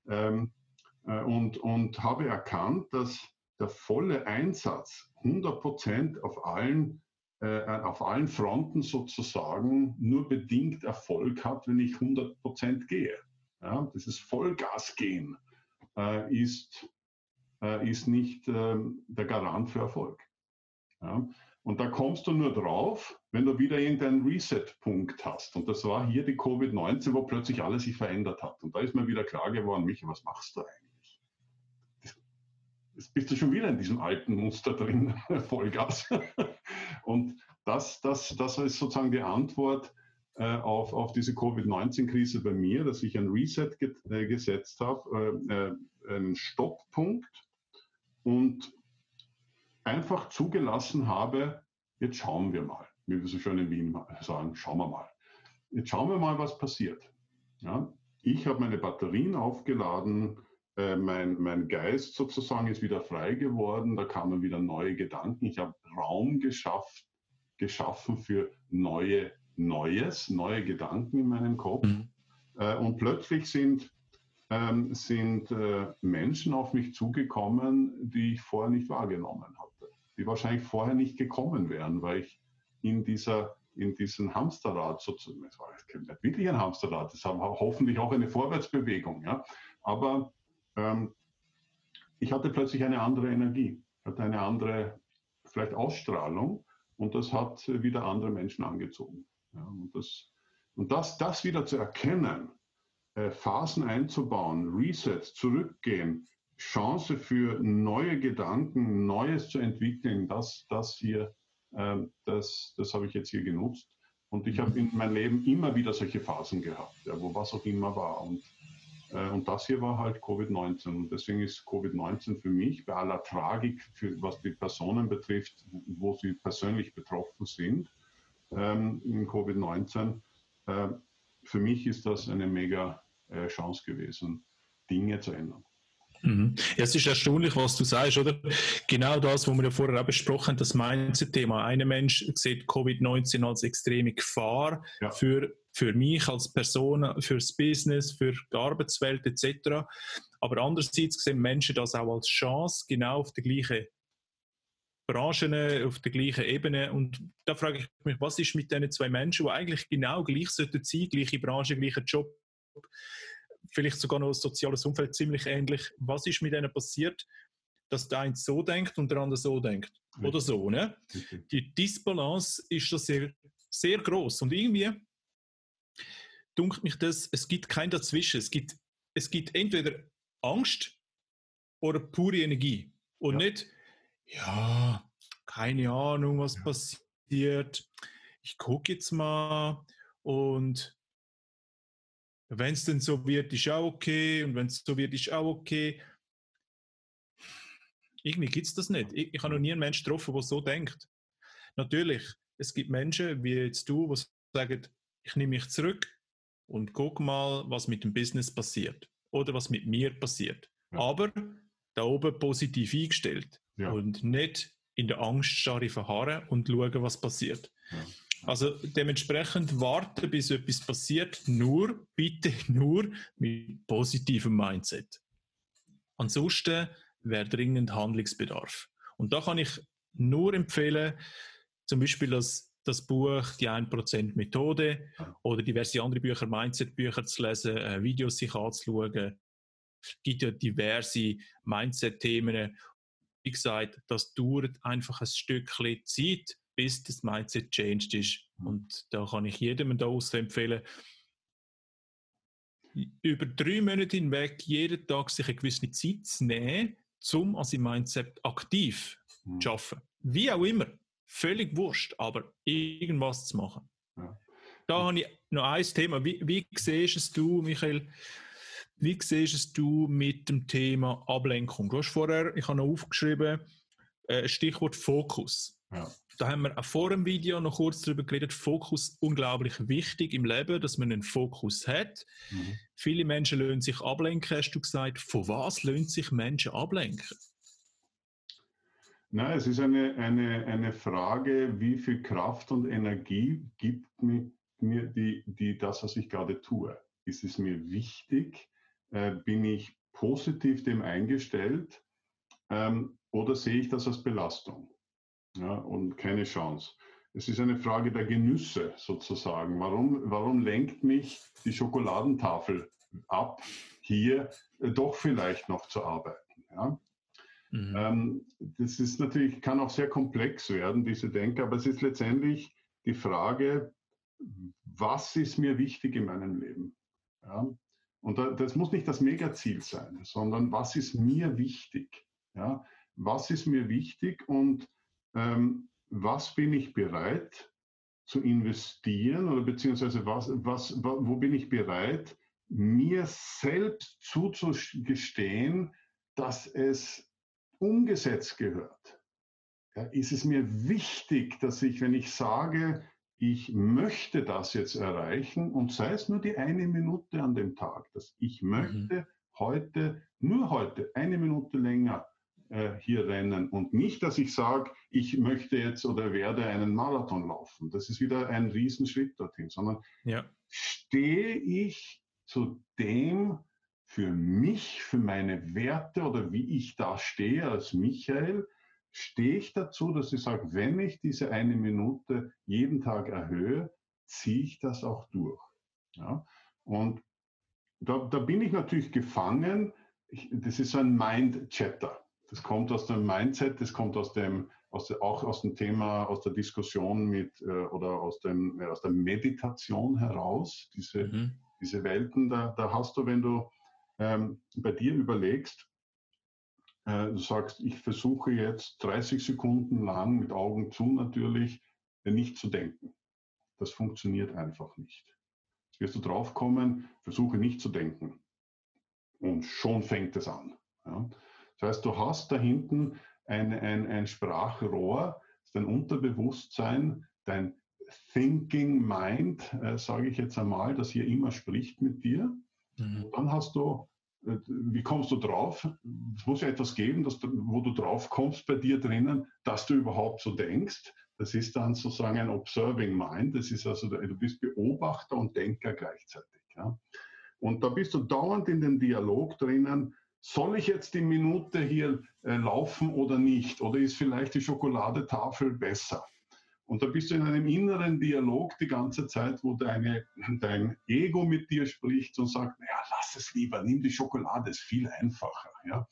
ähm, äh, und, und habe erkannt, dass der volle Einsatz, 100 Prozent auf allen äh, auf allen Fronten sozusagen nur bedingt Erfolg hat, wenn ich 100 Prozent gehe. Ja, dieses Vollgas gehen äh, ist, äh, ist nicht ähm, der Garant für Erfolg. Ja, Und da kommst du nur drauf, wenn du wieder irgendeinen Reset-Punkt hast. Und das war hier die Covid-19, wo plötzlich alles sich verändert hat. Und da ist mir wieder klar geworden, Michael, was machst du eigentlich? Jetzt bist du schon wieder in diesem alten Muster drin, Vollgas. Und das, das, das ist sozusagen die Antwort äh, auf, auf diese Covid-19-Krise bei mir, dass ich ein Reset ge äh, gesetzt habe, äh, äh, einen Stopppunkt und einfach zugelassen habe, jetzt schauen wir mal, wie wir so schön in Wien sagen, schauen wir mal. Jetzt schauen wir mal, was passiert. Ja? Ich habe meine Batterien aufgeladen, äh, mein, mein Geist sozusagen ist wieder frei geworden, da kamen wieder neue Gedanken. Ich habe Raum geschafft, geschaffen für neue Neues, neue Gedanken in meinem Kopf. Mhm. Äh, und plötzlich sind, ähm, sind äh, Menschen auf mich zugekommen, die ich vorher nicht wahrgenommen hatte, die wahrscheinlich vorher nicht gekommen wären, weil ich in dieser in diesem Hamsterrad sozusagen, es war wirklich ein Hamsterrad, es war hoffentlich auch eine Vorwärtsbewegung, ja, aber ähm, ich hatte plötzlich eine andere Energie, hatte eine andere vielleicht Ausstrahlung und das hat wieder andere Menschen angezogen. Ja, und das, und das, das wieder zu erkennen, äh, Phasen einzubauen, Resets, zurückgehen, Chance für neue Gedanken, Neues zu entwickeln, das, das hier, äh, das, das habe ich jetzt hier genutzt. Und ich habe in meinem Leben immer wieder solche Phasen gehabt, ja, wo was auch immer war. Und, und das hier war halt Covid-19. Und deswegen ist Covid-19 für mich bei aller Tragik, für, was die Personen betrifft, wo sie persönlich betroffen sind, ähm, in Covid-19. Äh, für mich ist das eine mega äh, Chance gewesen, Dinge zu ändern. Mhm. Ja, es ist erstaunlich, was du sagst, oder? Genau das, was wir ja vorher auch besprochen haben, das Mindset-Thema. Ein Mensch sieht Covid-19 als extreme Gefahr ja. für, für mich als Person, fürs Business, für die Arbeitswelt etc. Aber andererseits sehen Menschen das auch als Chance, genau auf der gleichen Branchen auf der gleichen Ebene. Und da frage ich mich, was ist mit diesen zwei Menschen, die eigentlich genau gleich sollten sein, gleiche Branche, gleicher Job, vielleicht sogar noch ein soziales Umfeld ziemlich ähnlich. Was ist mit denen passiert, dass der eine so denkt und der andere so denkt? Oder so, ne? Die Disbalance ist da sehr, sehr groß. Und irgendwie dunkelt mich das, es gibt kein Dazwischen. Es gibt, es gibt entweder Angst oder pure Energie. Und ja. nicht, ja, keine Ahnung, was ja. passiert. Ich gucke jetzt mal und wenn es denn so wird, ist auch okay und wenn es so wird, ist auch okay. Irgendwie gibt es das nicht. Ich, ich habe noch nie einen Menschen getroffen, der so denkt. Natürlich, es gibt Menschen wie jetzt du, die sagen, ich nehme mich zurück und gucke mal, was mit dem Business passiert oder was mit mir passiert. Ja. Aber da oben positiv eingestellt ja. und nicht in der Angststarre verharren und schauen, was passiert. Ja. Also dementsprechend warten, bis etwas passiert, nur, bitte nur mit positivem Mindset. Ansonsten wäre dringend Handlungsbedarf. Und da kann ich nur empfehlen, zum Beispiel das, das Buch Die 1% Methode oder diverse andere Bücher, Mindset-Bücher zu lesen, äh, Videos sich anzuschauen. Es gibt ja diverse Mindset-Themen wie gesagt, das dauert einfach ein Stückchen Zeit, bis das Mindset changed ist. Mhm. Und da kann ich jedem da empfehlen, über drei Monate hinweg jeden Tag sich eine gewisse Zeit zu nehmen, um an seinem Mindset aktiv mhm. zu arbeiten. Wie auch immer. Völlig wurscht, aber irgendwas zu machen. Ja. Da habe ich noch ein Thema. Wie, wie siehst du, Michael, wie siehst du mit dem Thema Ablenkung? Du hast vorher, ich habe noch aufgeschrieben, äh, Stichwort Fokus. Ja. Da haben wir auch vor dem Video noch kurz darüber geredet, Fokus unglaublich wichtig im Leben, dass man einen Fokus hat. Mhm. Viele Menschen lösen sich ablenken, hast du gesagt. Von was lösen sich Menschen ablenken? Nein, es ist eine, eine, eine Frage, wie viel Kraft und Energie gibt mir, mir die, die, das, was ich gerade tue. Ist es mir wichtig? Äh, bin ich positiv dem eingestellt ähm, oder sehe ich das als Belastung ja, und keine Chance? Es ist eine Frage der Genüsse sozusagen. Warum, warum lenkt mich die Schokoladentafel ab, hier äh, doch vielleicht noch zu arbeiten? Ja? Mhm. Ähm, das ist natürlich, kann auch sehr komplex werden, diese Denke, aber es ist letztendlich die Frage, was ist mir wichtig in meinem Leben? Ja? Und das muss nicht das Megaziel sein, sondern was ist mir wichtig? Ja? Was ist mir wichtig und ähm, was bin ich bereit zu investieren oder beziehungsweise was, was, wo bin ich bereit, mir selbst zuzugestehen, dass es umgesetzt gehört. Ja, ist es mir wichtig, dass ich, wenn ich sage, ich möchte das jetzt erreichen und sei es nur die eine Minute an dem Tag, dass ich mhm. möchte mhm. heute, nur heute, eine Minute länger äh, hier rennen und nicht, dass ich sage, ich möchte jetzt oder werde einen Marathon laufen. Das ist wieder ein Riesenschritt dorthin, sondern ja. stehe ich zu dem für mich, für meine Werte oder wie ich da stehe als Michael, stehe ich dazu, dass ich sage, wenn ich diese eine Minute jeden Tag erhöhe, ziehe ich das auch durch. Ja? Und da, da bin ich natürlich gefangen. Ich, das ist so ein Mind-Chatter. Das kommt aus dem Mindset, das kommt aus dem, aus auch aus dem Thema, aus der Diskussion mit äh, oder aus, dem, aus der Meditation heraus, diese, mhm. diese Welten. Da, da hast du, wenn du ähm, bei dir überlegst, äh, du sagst, ich versuche jetzt 30 Sekunden lang mit Augen zu natürlich äh, nicht zu denken. Das funktioniert einfach nicht. Jetzt wirst du draufkommen, versuche nicht zu denken. Und schon fängt es an. Ja. Das heißt, du hast da hinten ein, ein, ein Sprachrohr, dein Unterbewusstsein, dein Thinking Mind, äh, sage ich jetzt einmal, das hier immer spricht mit dir. Mhm. Dann hast du, äh, wie kommst du drauf? Es muss ja etwas geben, dass du, wo du drauf kommst bei dir drinnen, dass du überhaupt so denkst. Das ist dann sozusagen ein Observing Mind. Das ist also, du bist Beobachter und Denker gleichzeitig. Ja? Und da bist du dauernd in den Dialog drinnen, soll ich jetzt die Minute hier äh, laufen oder nicht? Oder ist vielleicht die Schokoladetafel besser? Und da bist du in einem inneren Dialog die ganze Zeit, wo deine, dein Ego mit dir spricht und sagt, naja, lass es lieber, nimm die Schokolade, ist viel einfacher. Ja?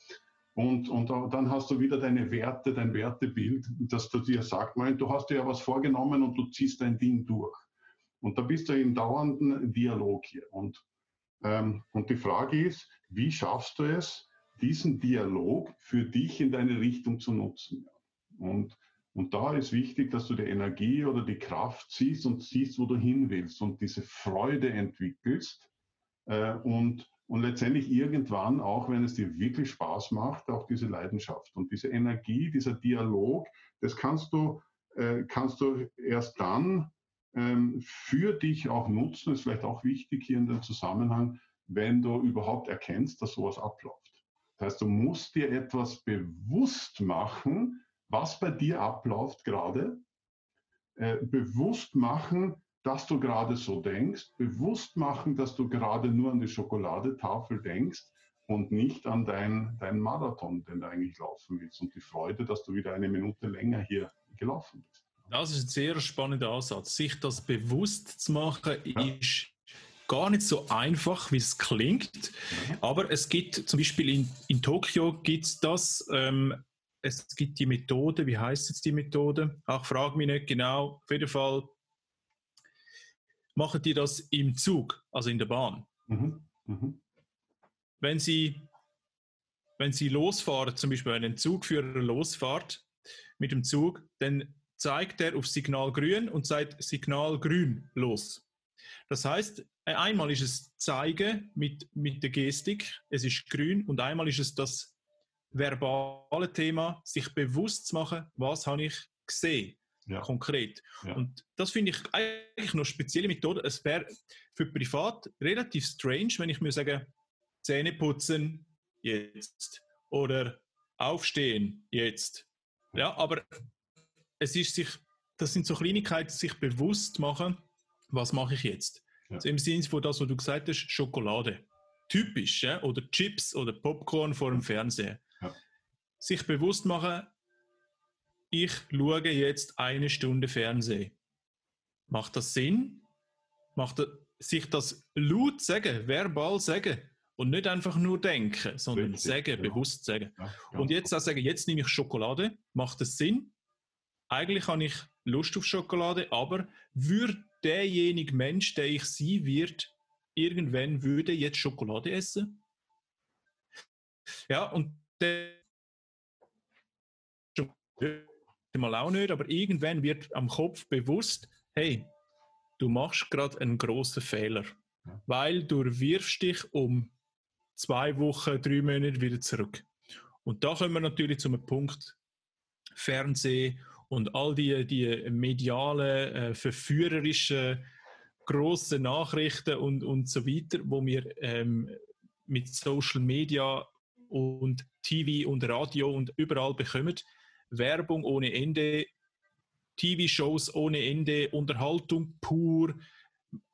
Und, und dann hast du wieder deine Werte, dein Wertebild, dass du dir sagst, du hast dir ja was vorgenommen und du ziehst dein Ding durch. Und da bist du im dauernden Dialog hier. Und ähm, und die Frage ist, wie schaffst du es, diesen Dialog für dich in deine Richtung zu nutzen? Und, und da ist wichtig, dass du die Energie oder die Kraft siehst und siehst, wo du hin willst und diese Freude entwickelst äh, und, und letztendlich irgendwann, auch wenn es dir wirklich Spaß macht, auch diese Leidenschaft und diese Energie, dieser Dialog, das kannst du, äh, kannst du erst dann ähm, für dich auch nutzen, ist vielleicht auch wichtig hier in dem Zusammenhang, wenn du überhaupt erkennst, dass sowas abläuft. Das heißt, du musst dir etwas bewusst machen, was bei dir abläuft gerade, äh, bewusst machen, dass du gerade so denkst, bewusst machen, dass du gerade nur an die Schokoladetafel denkst und nicht an deinen dein Marathon, den du eigentlich laufen willst und die Freude, dass du wieder eine Minute länger hier gelaufen bist. Das ist ein sehr spannender Ansatz. Sich das bewusst zu machen, ja. ist gar nicht so einfach, wie es klingt. Ja. Aber es gibt zum Beispiel in, in Tokio gibt es das. Ähm, es gibt die Methode, wie heißt jetzt die Methode? Ach, frag mich nicht genau. Auf jeden Fall machen die das im Zug, also in der Bahn. Mhm. Mhm. Wenn Sie wenn Sie losfahren, zum Beispiel wenn ein Zugführer losfährt mit dem Zug, dann zeigt er auf Signal grün und sagt Signal grün los. Das heißt, einmal ist es zeigen mit, mit der Gestik, es ist grün und einmal ist es das verbale Thema, sich bewusst zu machen, was habe ich gesehen, ja. konkret. Ja. Und das finde ich eigentlich noch spezielle Methode. Es wäre für privat relativ strange, wenn ich mir sage, Zähne putzen jetzt oder aufstehen jetzt. Ja, aber es ist sich, das sind so Kleinigkeiten, sich bewusst machen, was mache ich jetzt? Ja. Also Im Sinne von das, was du gesagt hast, Schokolade. Typisch, ja? oder Chips oder Popcorn vor dem Fernseher. Sich bewusst machen, ich schaue jetzt eine Stunde Fernsehen. Macht das Sinn? Macht das, sich das laut sagen, verbal sagen? Und nicht einfach nur denken, sondern Richtig, sagen, genau. bewusst sagen. Ja, und jetzt auch sagen, jetzt nehme ich Schokolade, macht das Sinn? Eigentlich habe ich Lust auf Schokolade, aber würde derjenige Mensch, der ich sein wird, irgendwann würde jetzt Schokolade essen? Ja, und der mal auch nicht, aber irgendwann wird am Kopf bewusst, hey, du machst gerade einen großen Fehler, ja. weil du wirfst dich um zwei Wochen, drei Monate wieder zurück. Und da kommen wir natürlich zum Punkt Fernsehen und all die, die medialen, äh, verführerischen, grossen Nachrichten und, und so weiter, wo wir ähm, mit Social Media und TV und Radio und überall bekommen. Werbung ohne Ende, TV-Shows ohne Ende, Unterhaltung pur,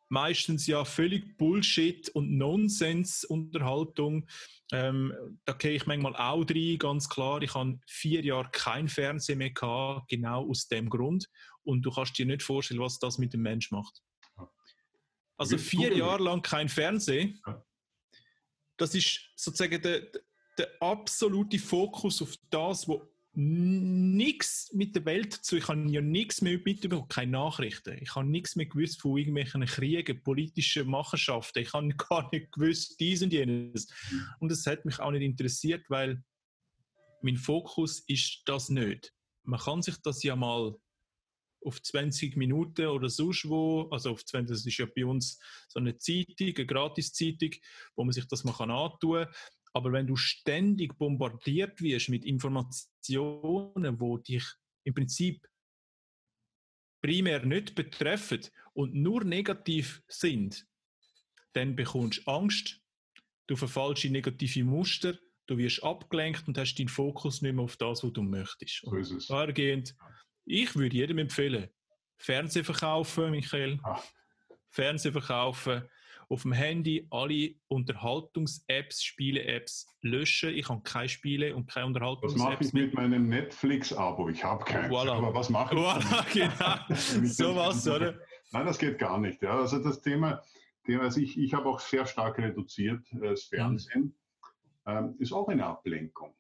meistens ja völlig Bullshit und Nonsens-Unterhaltung. Ähm, da gehe ich manchmal auch rein, ganz klar. Ich habe vier Jahre kein Fernsehen mehr gehabt, genau aus dem Grund. Und du kannst dir nicht vorstellen, was das mit dem Mensch macht. Also vier Jahre lang kein Fernsehen, das ist sozusagen der, der absolute Fokus auf das, was nichts mit der Welt zu. Ich habe ja nichts mehr mitbekommen, keine Nachrichten. Ich habe nichts mehr gewusst von irgendwelchen Kriegen, politischen Machenschaften. Ich habe gar nicht gewusst, dies und jenes. Und das hat mich auch nicht interessiert, weil mein Fokus ist das nicht. Man kann sich das ja mal auf 20 Minuten oder sonst wo, also auf 20, das ist ja bei uns so eine Zeitung, eine Gratis-Zeitung, wo man sich das mal antun kann. Aber wenn du ständig bombardiert wirst mit Informationen, wo dich im Prinzip primär nicht betreffen und nur negativ sind, dann bekommst du Angst, du verfallst in negative Muster, du wirst abgelenkt und hast deinen Fokus nicht mehr auf das, was du möchtest. So ist es. Dahergehend, ich würde jedem empfehlen, Fernsehen verkaufen, Michael. Ach. Fernsehen verkaufen, auf dem Handy alle Unterhaltungs-Apps, Spiele-Apps löschen. Ich habe keine Spiele und keine Unterhaltungs-Apps. Was mache ich mit meinem Netflix-Abo? Ich habe keins. Voilà. Aber was mache ich? Voilà, genau. so was, oder? Nein, das geht gar nicht. Ja. Also das Thema, Thema also ich, ich habe auch sehr stark reduziert, äh, das Fernsehen mhm. ähm, ist auch eine Ablenkung.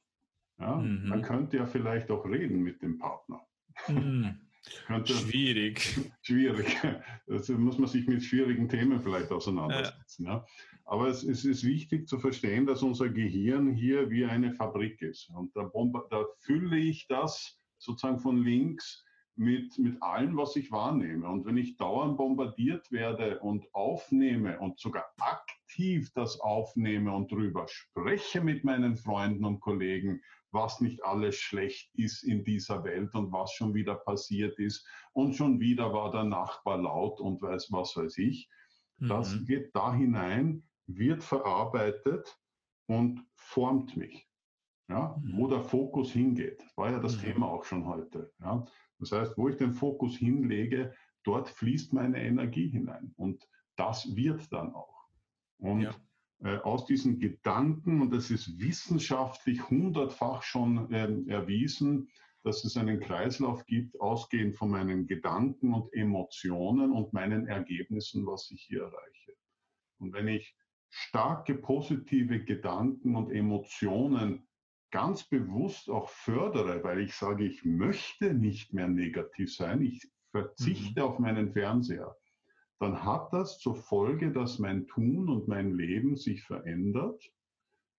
Ja? Mhm. Man könnte ja vielleicht auch reden mit dem Partner. Mhm. Könnte, schwierig. Schwierig. Also muss man sich mit schwierigen Themen vielleicht auseinandersetzen. Ja. ja. Aber es, es, ist wichtig zu verstehen, dass unser Gehirn hier wie eine Fabrik ist. Und da, da fülle ich das sozusagen von links mit, mit allem, was ich wahrnehme. Und wenn ich dauernd bombardiert werde und aufnehme und sogar aktiv das aufnehme und drüber spreche mit meinen Freunden und Kollegen, was nicht alles schlecht ist in dieser Welt und was schon wieder passiert ist und schon wieder war der Nachbar laut und weiß was weiß ich. Das mhm. geht da hinein, wird verarbeitet und formt mich. Ja, mhm. Wo der Fokus hingeht, war ja das mhm. Thema auch schon heute. Ja. Das heißt, wo ich den Fokus hinlege, dort fließt meine Energie hinein und das wird dann auch. Und ja. Äh, aus diesen Gedanken, und das ist wissenschaftlich hundertfach schon äh, erwiesen, dass es einen Kreislauf gibt, ausgehend von meinen Gedanken und Emotionen und meinen Ergebnissen, was ich hier erreiche. Und wenn ich starke positive Gedanken und Emotionen ganz bewusst auch fördere, weil ich sage, ich möchte nicht mehr negativ sein, ich verzichte mhm. auf meinen Fernseher, dann hat das zur Folge, dass mein Tun und mein Leben sich verändert.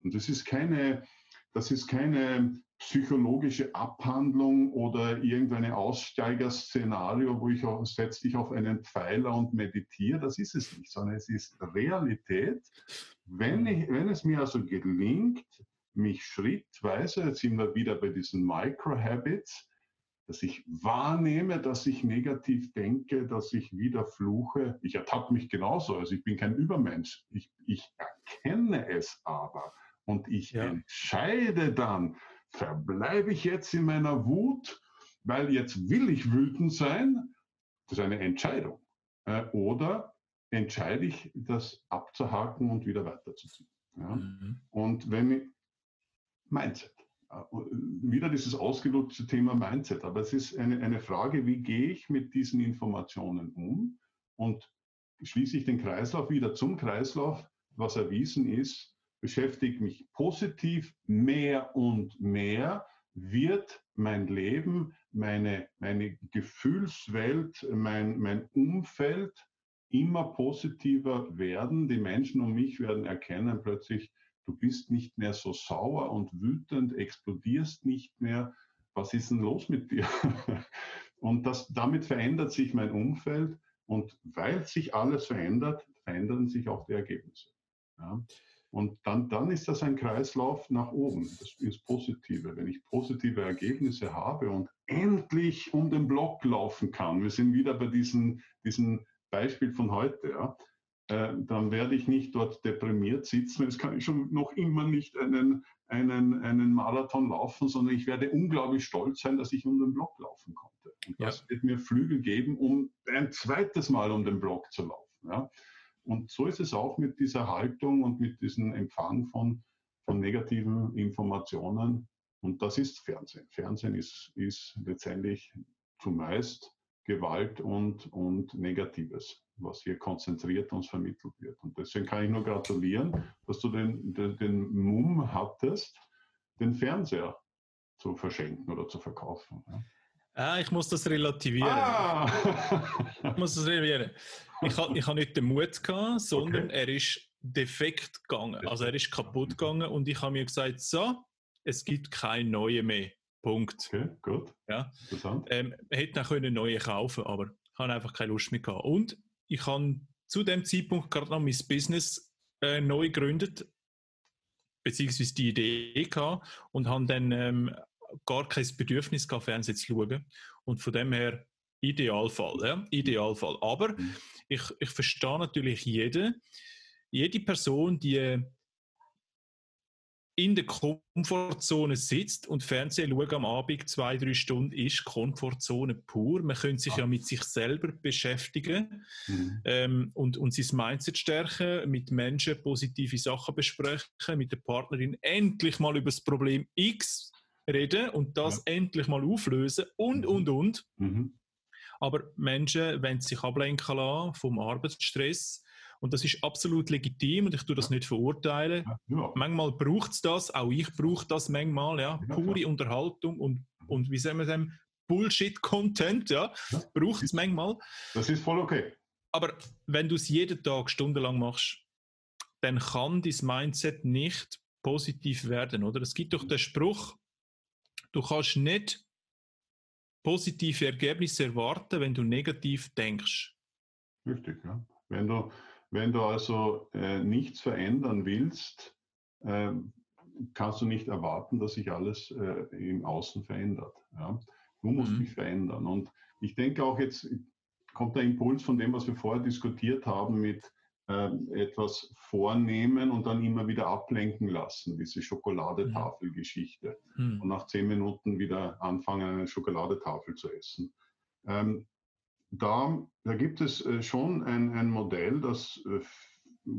Und das ist keine, das ist keine psychologische Abhandlung oder irgendeine Aussteigerszenario, wo ich setze dich auf einen Pfeiler und meditiere. Das ist es nicht, sondern es ist Realität. Wenn, ich, wenn es mir also gelingt, mich schrittweise, jetzt sind wir wieder bei diesen Micro-Habits, dass ich wahrnehme, dass ich negativ denke, dass ich wieder fluche. Ich ertappe mich genauso, also ich bin kein Übermensch. Ich, ich erkenne es aber und ich ja. entscheide dann, verbleibe ich jetzt in meiner Wut, weil jetzt will ich wütend sein. Das ist eine Entscheidung. Äh, oder entscheide ich, das abzuhaken und wieder weiterzuziehen. Ja? Mhm. Und wenn ich, Mindset. Äh, wieder dieses ausgelutschte Thema Mindset. Aber es ist eine, eine Frage, wie gehe ich mit diesen Informationen um und schließe ich den Kreislauf wieder zum Kreislauf, was erwiesen ist, beschäftige mich positiv mehr und mehr, wird mein Leben, meine, meine Gefühlswelt, mein, mein Umfeld immer positiver werden. Die Menschen um mich werden erkennen plötzlich, du bist nicht mehr so sauer und wütend, explodierst nicht mehr. Was ist denn los mit dir? Und das, damit verändert sich mein Umfeld. Und weil sich alles verändert, verändern sich auch die Ergebnisse. Ja? Und dann, dann ist das ein Kreislauf nach oben. Das ist Positive. Wenn ich positive Ergebnisse habe und endlich um den Block laufen kann, wir sind wieder bei diesem diesen Beispiel von heute, ja, äh, dann werde ich nicht dort deprimiert sitzen. Jetzt kann ich schon noch immer nicht einen, einen, einen Marathon laufen, sondern ich werde unglaublich stolz sein, dass ich um den Block laufen konnte. Und das ja. wird mir Flügel geben, um ein zweites Mal um den Block zu laufen. Ja. Und so ist es auch mit dieser Haltung und mit diesem Empfang von, von negativen Informationen. Und das ist Fernsehen. Fernsehen ist, ist letztendlich zumeist Gewalt und, und Negatives, was hier konzentriert uns vermittelt wird. Und deswegen kann ich nur gratulieren, dass du den, den, den Mumm hattest, den Fernseher zu verschenken oder zu verkaufen. Ja. Ah, ich muss das relativieren. Ah. ich muss das relativieren. Ich habe ich ha nicht den Mut gehabt, sondern okay. er ist defekt gegangen. Also er ist kaputt gegangen und ich habe mir gesagt, so, es gibt keine neue mehr. Punkt. Okay, gut. Ja. Interessant. Ähm, hätte auch können neue kaufen, aber ich habe einfach keine Lust mehr gehabt. Und ich habe zu dem Zeitpunkt gerade noch mein Business äh, neu gegründet, beziehungsweise die Idee gehabt und habe dann ähm, gar kein Bedürfnis gehabt, Fernsehen zu schauen. Und von dem her Idealfall, ja, Idealfall. Aber mhm. ich, ich verstehe natürlich jeden, jede Person, die in der Komfortzone sitzt und Fernsehen schaut am Abend zwei, drei Stunden, ist Komfortzone pur. Man könnte sich ja mit sich selber beschäftigen mhm. ähm, und, und sein Mindset stärken, mit Menschen positive Sachen besprechen, mit der Partnerin endlich mal über das Problem X reden und das ja. endlich mal auflösen und, mhm. und, und. Mhm. Aber Menschen wenn sich ablenken lassen vom Arbeitsstress, und das ist absolut legitim und ich tue das nicht verurteilen. Ja. Manchmal braucht es das, auch ich brauche das manchmal, ja. ja Pure. Unterhaltung und, und wie sagen wir dem, Bullshit-Content, ja, ja. braucht es manchmal. Das ist voll okay. Aber wenn du es jeden Tag stundenlang machst, dann kann dein Mindset nicht positiv werden, oder? Es gibt doch den Spruch, du kannst nicht positive Ergebnisse erwarten, wenn du negativ denkst. Richtig, ja. Wenn du, wenn du also äh, nichts verändern willst, äh, kannst du nicht erwarten, dass sich alles äh, im Außen verändert. Ja? Du musst mhm. dich verändern. Und ich denke auch jetzt kommt der Impuls von dem, was wir vorher diskutiert haben, mit äh, etwas vornehmen und dann immer wieder ablenken lassen, diese Schokoladetafelgeschichte. Mhm. Und nach zehn Minuten wieder anfangen, eine Schokoladetafel zu essen. Ähm, da, da gibt es äh, schon ein, ein Modell, das, äh,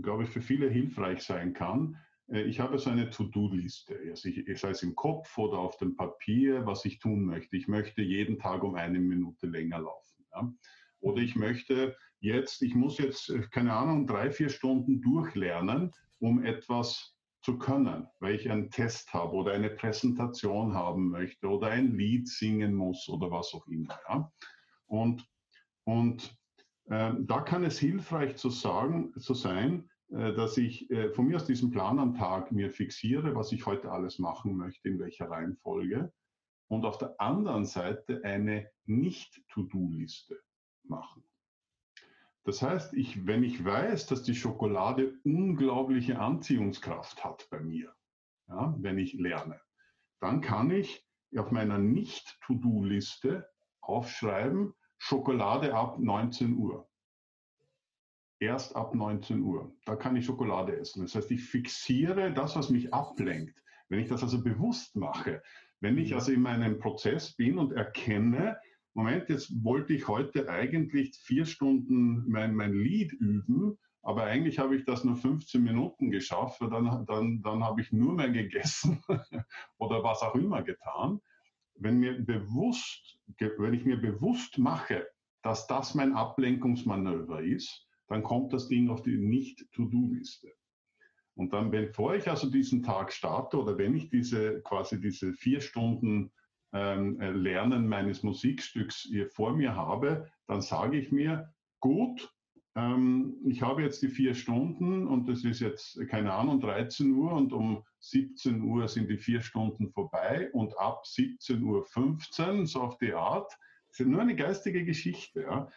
glaube ich, für viele hilfreich sein kann. Äh, ich habe so eine To-Do-Liste, also sei es im Kopf oder auf dem Papier, was ich tun möchte. Ich möchte jeden Tag um eine Minute länger laufen. Ja? Oder ich möchte jetzt, ich muss jetzt, keine Ahnung, drei, vier Stunden durchlernen, um etwas zu können, weil ich einen Test habe oder eine Präsentation haben möchte oder ein Lied singen muss oder was auch immer. Ja? Und und äh, da kann es hilfreich zu sagen, zu sein, äh, dass ich äh, von mir aus diesen Plan am Tag mir fixiere, was ich heute alles machen möchte, in welcher Reihenfolge. Und auf der anderen Seite eine Nicht-To-Do-Liste machen. Das heißt, ich, wenn ich weiß, dass die Schokolade unglaubliche Anziehungskraft hat bei mir, ja, wenn ich lerne, dann kann ich auf meiner Nicht-To-Do-Liste aufschreiben, Schokolade ab 19 Uhr. Erst ab 19 Uhr. Da kann ich Schokolade essen. Das heißt, ich fixiere das, was mich ablenkt. Wenn ich das also bewusst mache, wenn ich also in meinem Prozess bin und erkenne, Moment, jetzt wollte ich heute eigentlich vier Stunden mein, mein Lied üben, aber eigentlich habe ich das nur 15 Minuten geschafft, dann, dann, dann habe ich nur mehr gegessen oder was auch immer getan wenn, mir bewusst, wenn ich mir bewusst mache, dass das mein Ablenkungsmanöver ist, dann kommt das Ding auf die Nicht-To-Do-Liste. Und dann, bevor ich also diesen Tag starte oder wenn ich diese quasi diese vier Stunden ähm, äh, Lernen meines Musikstücks hier vor mir habe, dann sage ich mir, gut, ähm, ich habe jetzt die vier Stunden und es ist jetzt, keine Ahnung, 13 Uhr und um 17 Uhr sind die vier Stunden vorbei und ab 17.15 Uhr, so auf die Art, das ist nur eine geistige Geschichte, ja,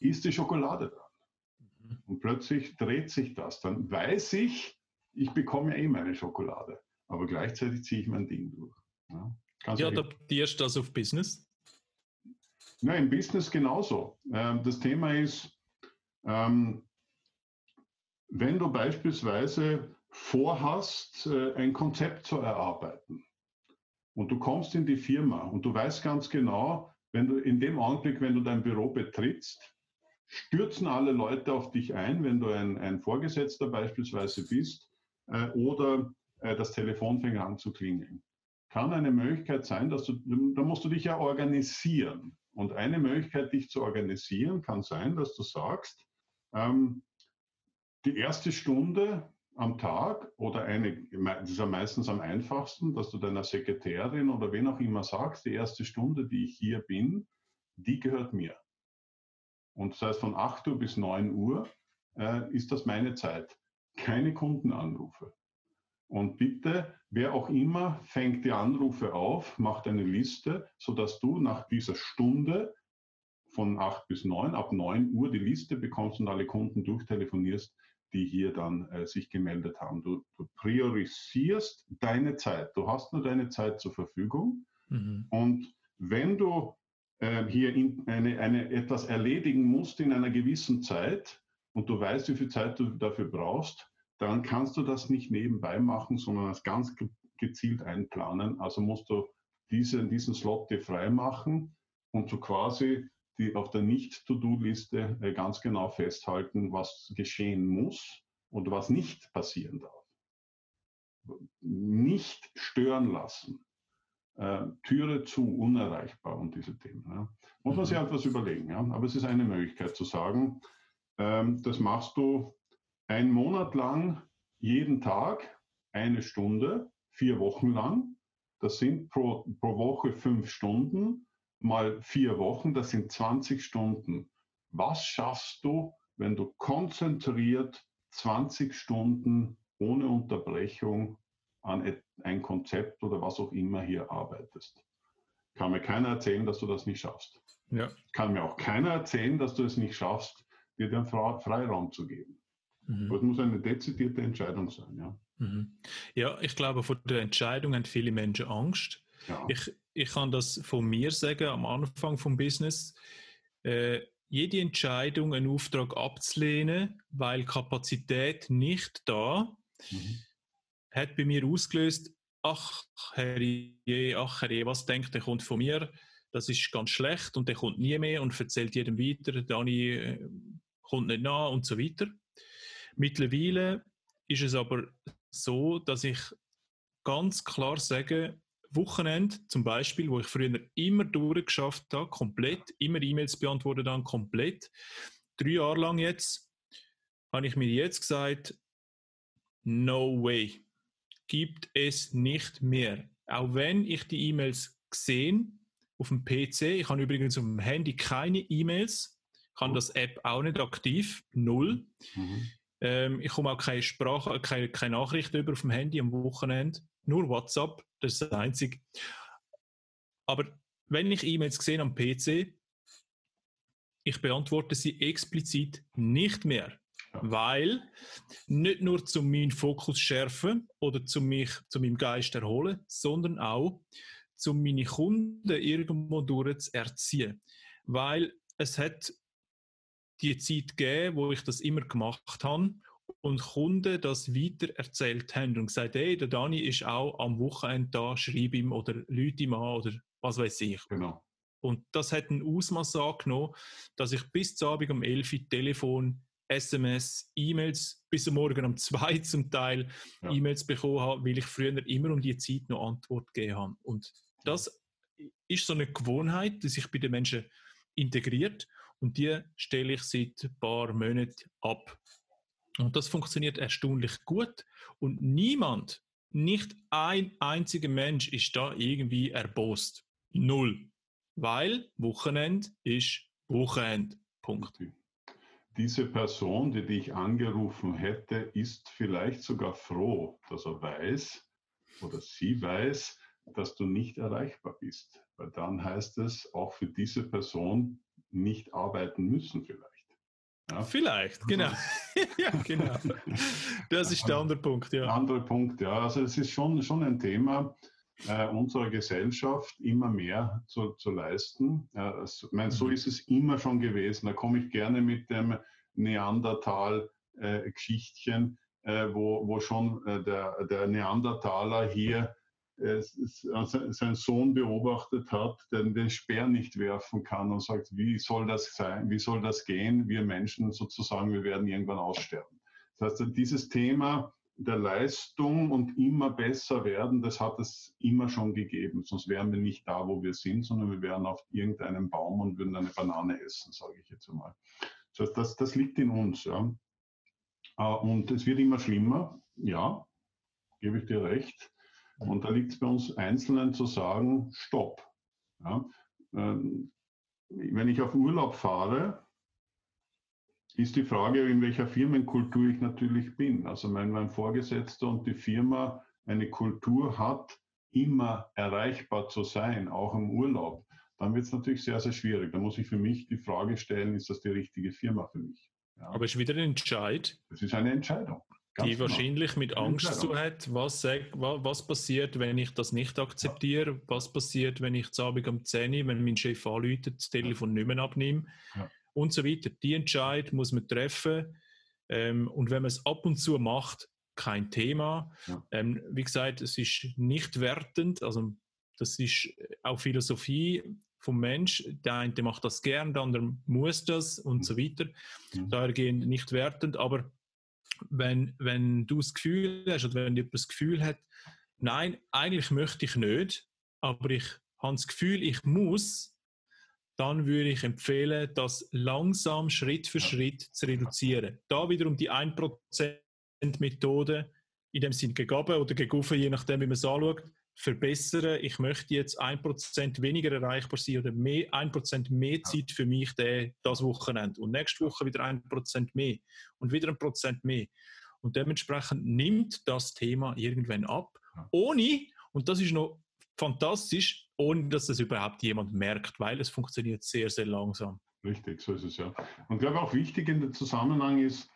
ist die Schokolade dran. Mhm. Und plötzlich dreht sich das. Dann weiß ich, ich bekomme ja eh meine Schokolade. Aber gleichzeitig ziehe ich mein Ding durch. Ja, Wie adaptierst du das auf Business? Na, im Business genauso. Ähm, das Thema ist, ähm, wenn du beispielsweise vorhast, äh, ein Konzept zu erarbeiten und du kommst in die Firma und du weißt ganz genau, wenn du in dem Augenblick, wenn du dein Büro betrittst, stürzen alle Leute auf dich ein, wenn du ein, ein Vorgesetzter beispielsweise bist, äh, oder äh, das Telefon fängt an zu klingeln. Kann eine Möglichkeit sein, dass du, da musst du dich ja organisieren. Und eine Möglichkeit, dich zu organisieren, kann sein, dass du sagst, ähm, die erste Stunde am Tag oder eine, das ist ja meistens am einfachsten, dass du deiner Sekretärin oder wen auch immer sagst, die erste Stunde, die ich hier bin, die gehört mir. Und das heißt, von 8 Uhr bis 9 Uhr äh, ist das meine Zeit. Keine Kundenanrufe. Und bitte, wer auch immer fängt die Anrufe auf, macht eine Liste, sodass du nach dieser Stunde von 8 bis 9, ab 9 Uhr die Liste bekommst und alle Kunden durchtelefonierst, die hier dann äh, sich gemeldet haben. Du, du, priorisierst deine Zeit. Du hast nur deine Zeit zur Verfügung. Mhm. Und wenn du äh, hier eine, eine, etwas erledigen musst in einer gewissen Zeit und du weißt, wie viel Zeit du dafür brauchst, dann kannst du das nicht nebenbei machen, sondern das ganz gezielt einplanen. Also musst du diese, diesen Slot dir frei machen und so quasi die auf der Nicht-To-Do-Liste äh, ganz genau festhalten, was geschehen muss und was nicht passieren darf. Nicht stören lassen. Äh, Türe zu, unerreichbar und diese Themen. Ja. Muss man sich mhm. etwas überlegen. Ja. Aber es ist eine Möglichkeit zu sagen, ähm, das machst du einen Monat lang, jeden Tag, eine Stunde, vier Wochen lang. Das sind pro, pro Woche fünf Stunden mal vier Wochen, das sind 20 Stunden. Was schaffst du, wenn du konzentriert 20 Stunden ohne Unterbrechung an ein Konzept oder was auch immer hier arbeitest? Kann mir keiner erzählen, dass du das nicht schaffst. Ja. Kann mir auch keiner erzählen, dass du es nicht schaffst, dir den Freiraum zu geben. Mhm. Das muss eine dezidierte Entscheidung sein. Ja, mhm. ja ich glaube, vor der Entscheidung haben viele Menschen Angst. Ja. Ich, ich kann das von mir sagen, am Anfang vom Business. Äh, jede Entscheidung, einen Auftrag abzulehnen, weil Kapazität nicht da, mhm. hat bei mir ausgelöst, ach herrje, ach herrje, was denkt der kommt von mir? Das ist ganz schlecht und der kommt nie mehr und erzählt jedem weiter, Dani äh, kommt nicht nach und so weiter. Mittlerweile ist es aber so, dass ich ganz klar sage, Wochenende zum Beispiel, wo ich früher immer durchgeschafft habe, komplett, immer E-Mails beantwortet habe, komplett. Drei Jahre lang jetzt, habe ich mir jetzt gesagt, no way, gibt es nicht mehr. Auch wenn ich die E-Mails gesehen auf dem PC, ich habe übrigens auf dem Handy keine E-Mails, kann das App auch nicht aktiv, null. Mhm. Ähm, ich komme auch keine Sprache, keine, keine Nachrichten über auf dem Handy am Wochenende, nur WhatsApp. Das ist das Einzige. Aber wenn ich E-Mails sehe am PC, ich beantworte sie explizit nicht mehr. Weil nicht nur zum meinen Fokus schärfen oder zum mich, zu meinem Geist erholen, sondern auch um meine Kunden irgendwo durch zu erziehen. Weil es hat die Zeit gegeben, wo ich das immer gemacht habe und Kunden das weiter erzählt haben und gesagt, hey, der Dani ist auch am Wochenende da, schreib ihm oder Leute ihm an oder was weiß ich. Genau. Und das hat ein Ausmaß angenommen, dass ich bis zum Abend um 11 Uhr Telefon, SMS, E-Mails, bis am Morgen um 2 zum Teil ja. E-Mails bekommen habe, weil ich früher immer um die Zeit noch Antwort gegeben habe. Und das ist so eine Gewohnheit, die sich bei den Menschen integriert und die stelle ich seit ein paar Monaten ab. Und das funktioniert erstaunlich gut. Und niemand, nicht ein einziger Mensch ist da irgendwie erbost. Null. Weil Wochenend ist Wochenend. Punkt. Diese Person, die dich angerufen hätte, ist vielleicht sogar froh, dass er weiß oder sie weiß, dass du nicht erreichbar bist. Weil dann heißt es auch für diese Person nicht arbeiten müssen vielleicht. Ja. Vielleicht, genau. ja, genau. Das ist der andere Punkt, ja. Andere Punkt, ja. Also es ist schon, schon ein Thema äh, unserer Gesellschaft, immer mehr zu, zu leisten. Äh, ich meine, so mhm. ist es immer schon gewesen. Da komme ich gerne mit dem Neandertal-Geschichtchen, äh, wo, wo schon äh, der, der Neandertaler hier äh, seinen Sohn beobachtet hat, der den Speer nicht werfen kann und sagt, wie soll das sein, wie soll das gehen? Wir Menschen sozusagen, wir werden irgendwann aussterben. Das heißt, dieses Thema der Leistung und immer besser werden, das hat es immer schon gegeben. Sonst wären wir nicht da, wo wir sind, sondern wir wären auf irgendeinem Baum und würden eine Banane essen, sage ich jetzt einmal. Das, heißt, das, das liegt in uns. Ja. Äh, und es wird immer schlimmer, ja, gebe ich dir recht. Und da liegt es bei uns Einzelnen zu sagen, stopp. Ja. Ähm, wenn ich auf Urlaub fahre, ist die Frage, in welcher Firmenkultur ich natürlich bin. Also wenn mein Vorgesetzter und die Firma eine Kultur hat, immer erreichbar zu sein, auch im Urlaub, dann wird es natürlich sehr, sehr schwierig. Da muss ich für mich die Frage stellen, ist das die richtige Firma für mich? Ja. Aber es ist wieder ein Entscheid. Es ist eine Entscheidung. Ganz die genau. wahrscheinlich mit Angst zu hat, was, was passiert, wenn ich das nicht akzeptiere, ja. was passiert, wenn ich zu Abend um 10 Uhr, wenn mein Chef anruft, das Telefon nicht mehr abnehme ja. und so weiter. Die Entscheid muss man treffen ähm, und wenn man es ab und zu macht, kein Thema. Ja. Ähm, wie gesagt, es ist nicht wertend, also das ist auch Philosophie vom Mensch. Der eine macht das gern, der andere muss das und so weiter. Mhm. Daher gehen nicht wertend, aber wenn, wenn du das Gefühl hast oder wenn jemand das Gefühl hat, nein, eigentlich möchte ich nicht, aber ich habe das Gefühl, ich muss, dann würde ich empfehlen, das langsam Schritt für Schritt zu reduzieren. Da wiederum die 1%-Methode, in dem Sinne gegeben oder geguffen, je nachdem, wie man es anschaut, verbessern. Ich möchte jetzt 1% weniger erreichbar sein oder mehr, 1% mehr Zeit für mich der, das Wochenende. Und nächste Woche wieder 1% mehr und wieder ein Prozent mehr. Und dementsprechend nimmt das Thema irgendwann ab, ohne, und das ist noch fantastisch, ohne dass es überhaupt jemand merkt, weil es funktioniert sehr, sehr langsam. Richtig, so ist es ja. Und ich glaube auch wichtig in dem Zusammenhang ist,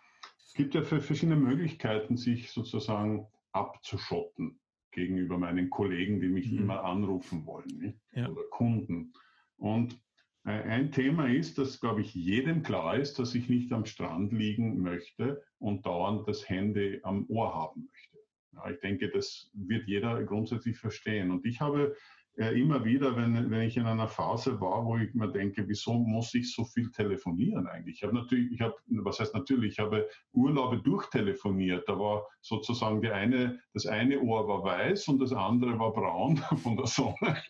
es gibt ja verschiedene Möglichkeiten, sich sozusagen abzuschotten gegenüber meinen Kollegen, die mich mhm. immer anrufen wollen ja. oder Kunden. Und äh, ein Thema ist, dass, glaube ich, jedem klar ist, dass ich nicht am Strand liegen möchte und dauernd das Handy am Ohr haben möchte. Ja, ich denke, das wird jeder grundsätzlich verstehen. Und ich habe immer wieder, wenn, wenn ich in einer Phase war, wo ich mir denke, wieso muss ich so viel telefonieren eigentlich? Ich habe natürlich, ich habe, was heißt natürlich, ich habe Urlaube durchtelefoniert. Da war sozusagen die eine, das eine Ohr war weiß und das andere war braun von der Sonne.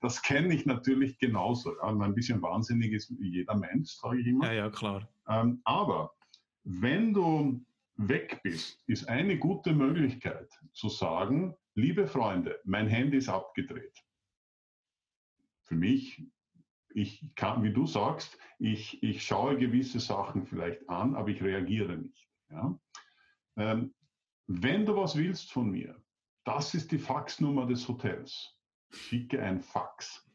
Das kenne ich natürlich genauso. Ja, ein bisschen wahnsinnig ist jeder Mensch, sage ich immer. Ja, ja, klar. Ähm, aber wenn du weg bist, ist eine gute Möglichkeit zu sagen, liebe Freunde, mein Handy ist abgedreht. Für mich, ich kann, wie du sagst, ich, ich schaue gewisse Sachen vielleicht an, aber ich reagiere nicht. Ja? Ähm, wenn du was willst von mir, das ist die Faxnummer des Hotels. Schicke ein Fax.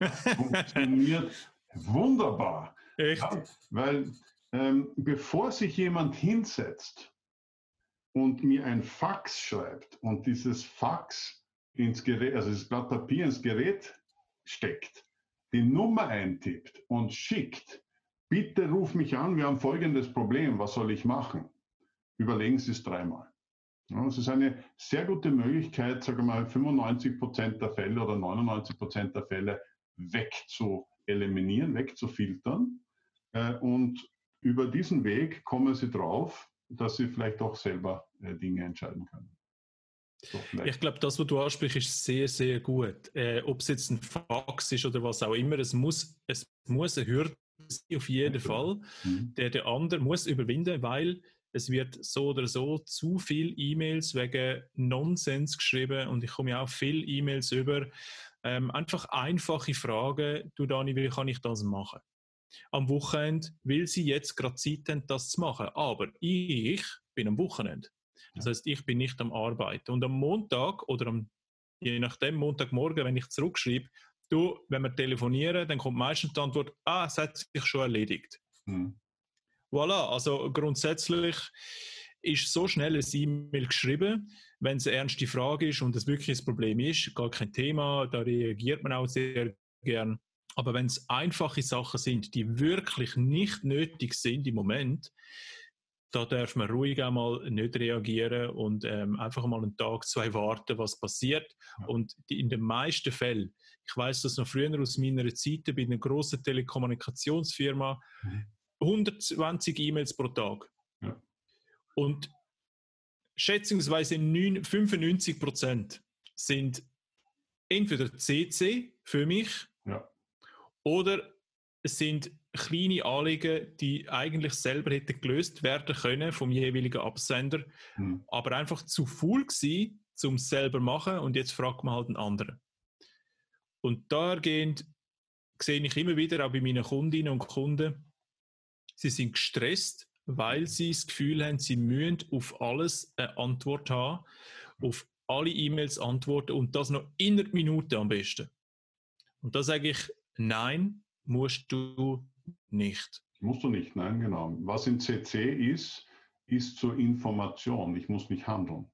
funktioniert wunderbar. Echt? Ja, weil ähm, bevor sich jemand hinsetzt und mir ein Fax schreibt und dieses Fax ins Gerät, also das Blatt Papier ins Gerät steckt, die Nummer eintippt und schickt, bitte ruf mich an, wir haben folgendes Problem, was soll ich machen? Überlegen Sie es dreimal. Ja, es ist eine sehr gute Möglichkeit, sagen wir mal, 95 Prozent der Fälle oder 99 Prozent der Fälle wegzueliminieren, wegzufiltern. Äh, und über diesen Weg kommen Sie drauf, dass sie vielleicht auch selber äh, Dinge entscheiden können. So, ich glaube, das, was du ansprichst, ist sehr, sehr gut. Äh, Ob es jetzt ein Fax ist oder was auch immer, es muss, es muss eine Hürde sein, auf jeden Fall. Mhm. Der, der andere muss überwinden, weil es wird so oder so zu viel E-Mails wegen Nonsens geschrieben und ich komme ja auch viel E-Mails über. Ähm, einfach einfache Fragen, du Dani, wie kann ich das machen? Am Wochenende will sie jetzt gerade Zeit haben, das zu machen, aber ich bin am Wochenende. Das heißt, ich bin nicht am Arbeiten. Und am Montag oder am, je nachdem, Montagmorgen, wenn ich zurückschreibe, du, wenn wir telefonieren, dann kommt meistens die Antwort, ah, es hat sich schon erledigt. Mhm. Voilà, also grundsätzlich ist so schnell ein E-Mail geschrieben, wenn es eine ernste Frage ist und es wirklich ein Problem ist, gar kein Thema, da reagiert man auch sehr gern. Aber wenn es einfache Sachen sind, die wirklich nicht nötig sind im Moment, da darf man ruhig einmal nicht reagieren und ähm, einfach mal einen Tag, zwei warten, was passiert. Und die, in den meisten Fällen, ich weiß das noch früher aus meiner Zeit bei einer großen Telekommunikationsfirma, mhm. 120 E-Mails pro Tag. Ja. Und schätzungsweise 9, 95 Prozent sind entweder CC für mich ja. Oder es sind kleine Anliegen, die eigentlich selber hätten gelöst werden können vom jeweiligen Absender, mhm. aber einfach zu faul gewesen, um es selber zu machen und jetzt fragt man halt einen anderen. Und dahergehend sehe ich immer wieder auch bei meinen Kundinnen und Kunden, Sie sind gestresst, weil sie das Gefühl haben, sie müssen auf alles eine Antwort haben, auf alle E-Mails antworten und das noch in einer Minute am besten. Und da sage ich, nein, musst du nicht. Musst du nicht, nein, genau. Was in CC ist, ist zur Information. Ich muss nicht handeln.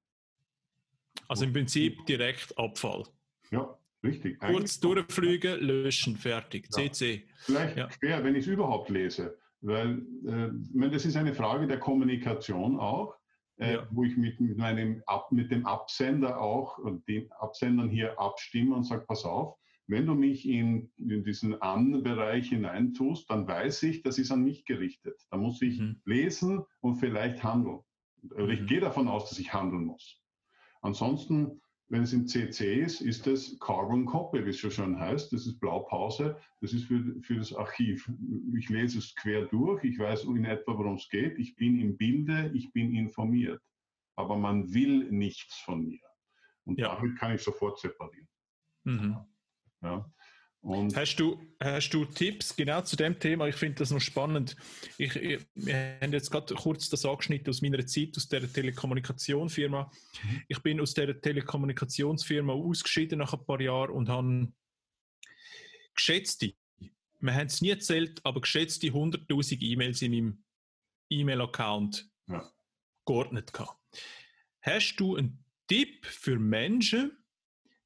Also im Prinzip direkt Abfall. Ja, richtig. Kurz durchfliegen, löschen, fertig. Ja. CC. Vielleicht ja. quer, wenn ich es überhaupt lese. Weil äh, das ist eine Frage der Kommunikation auch, äh, ja. wo ich mit, mit, meinem, mit dem Absender auch und den Absendern hier abstimme und sage, pass auf, wenn du mich in, in diesen An-Bereich hineintust, dann weiß ich, das ist an mich gerichtet. Da muss ich mhm. lesen und vielleicht handeln. Oder ich mhm. gehe davon aus, dass ich handeln muss. Ansonsten wenn es im CC ist, ist es Carbon Copy, wie es schon schon heißt. Das ist Blaupause. Das ist für, für das Archiv. Ich lese es quer durch. Ich weiß in etwa, worum es geht. Ich bin im Bilde. Ich bin informiert. Aber man will nichts von mir. Und ja. damit kann ich sofort separieren. Mhm. Ja. Und hast, du, hast du Tipps genau zu dem Thema? Ich finde das noch spannend. Ich, ich, wir haben jetzt gerade kurz das angeschnitten aus meiner Zeit aus der Telekommunikationsfirma. Mhm. Ich bin aus der Telekommunikationsfirma ausgeschieden nach ein paar Jahren und habe geschätzte, wir haben es nie erzählt, aber geschätzte 100.000 E-Mails in meinem E-Mail-Account ja. geordnet gehabt. Hast du einen Tipp für Menschen,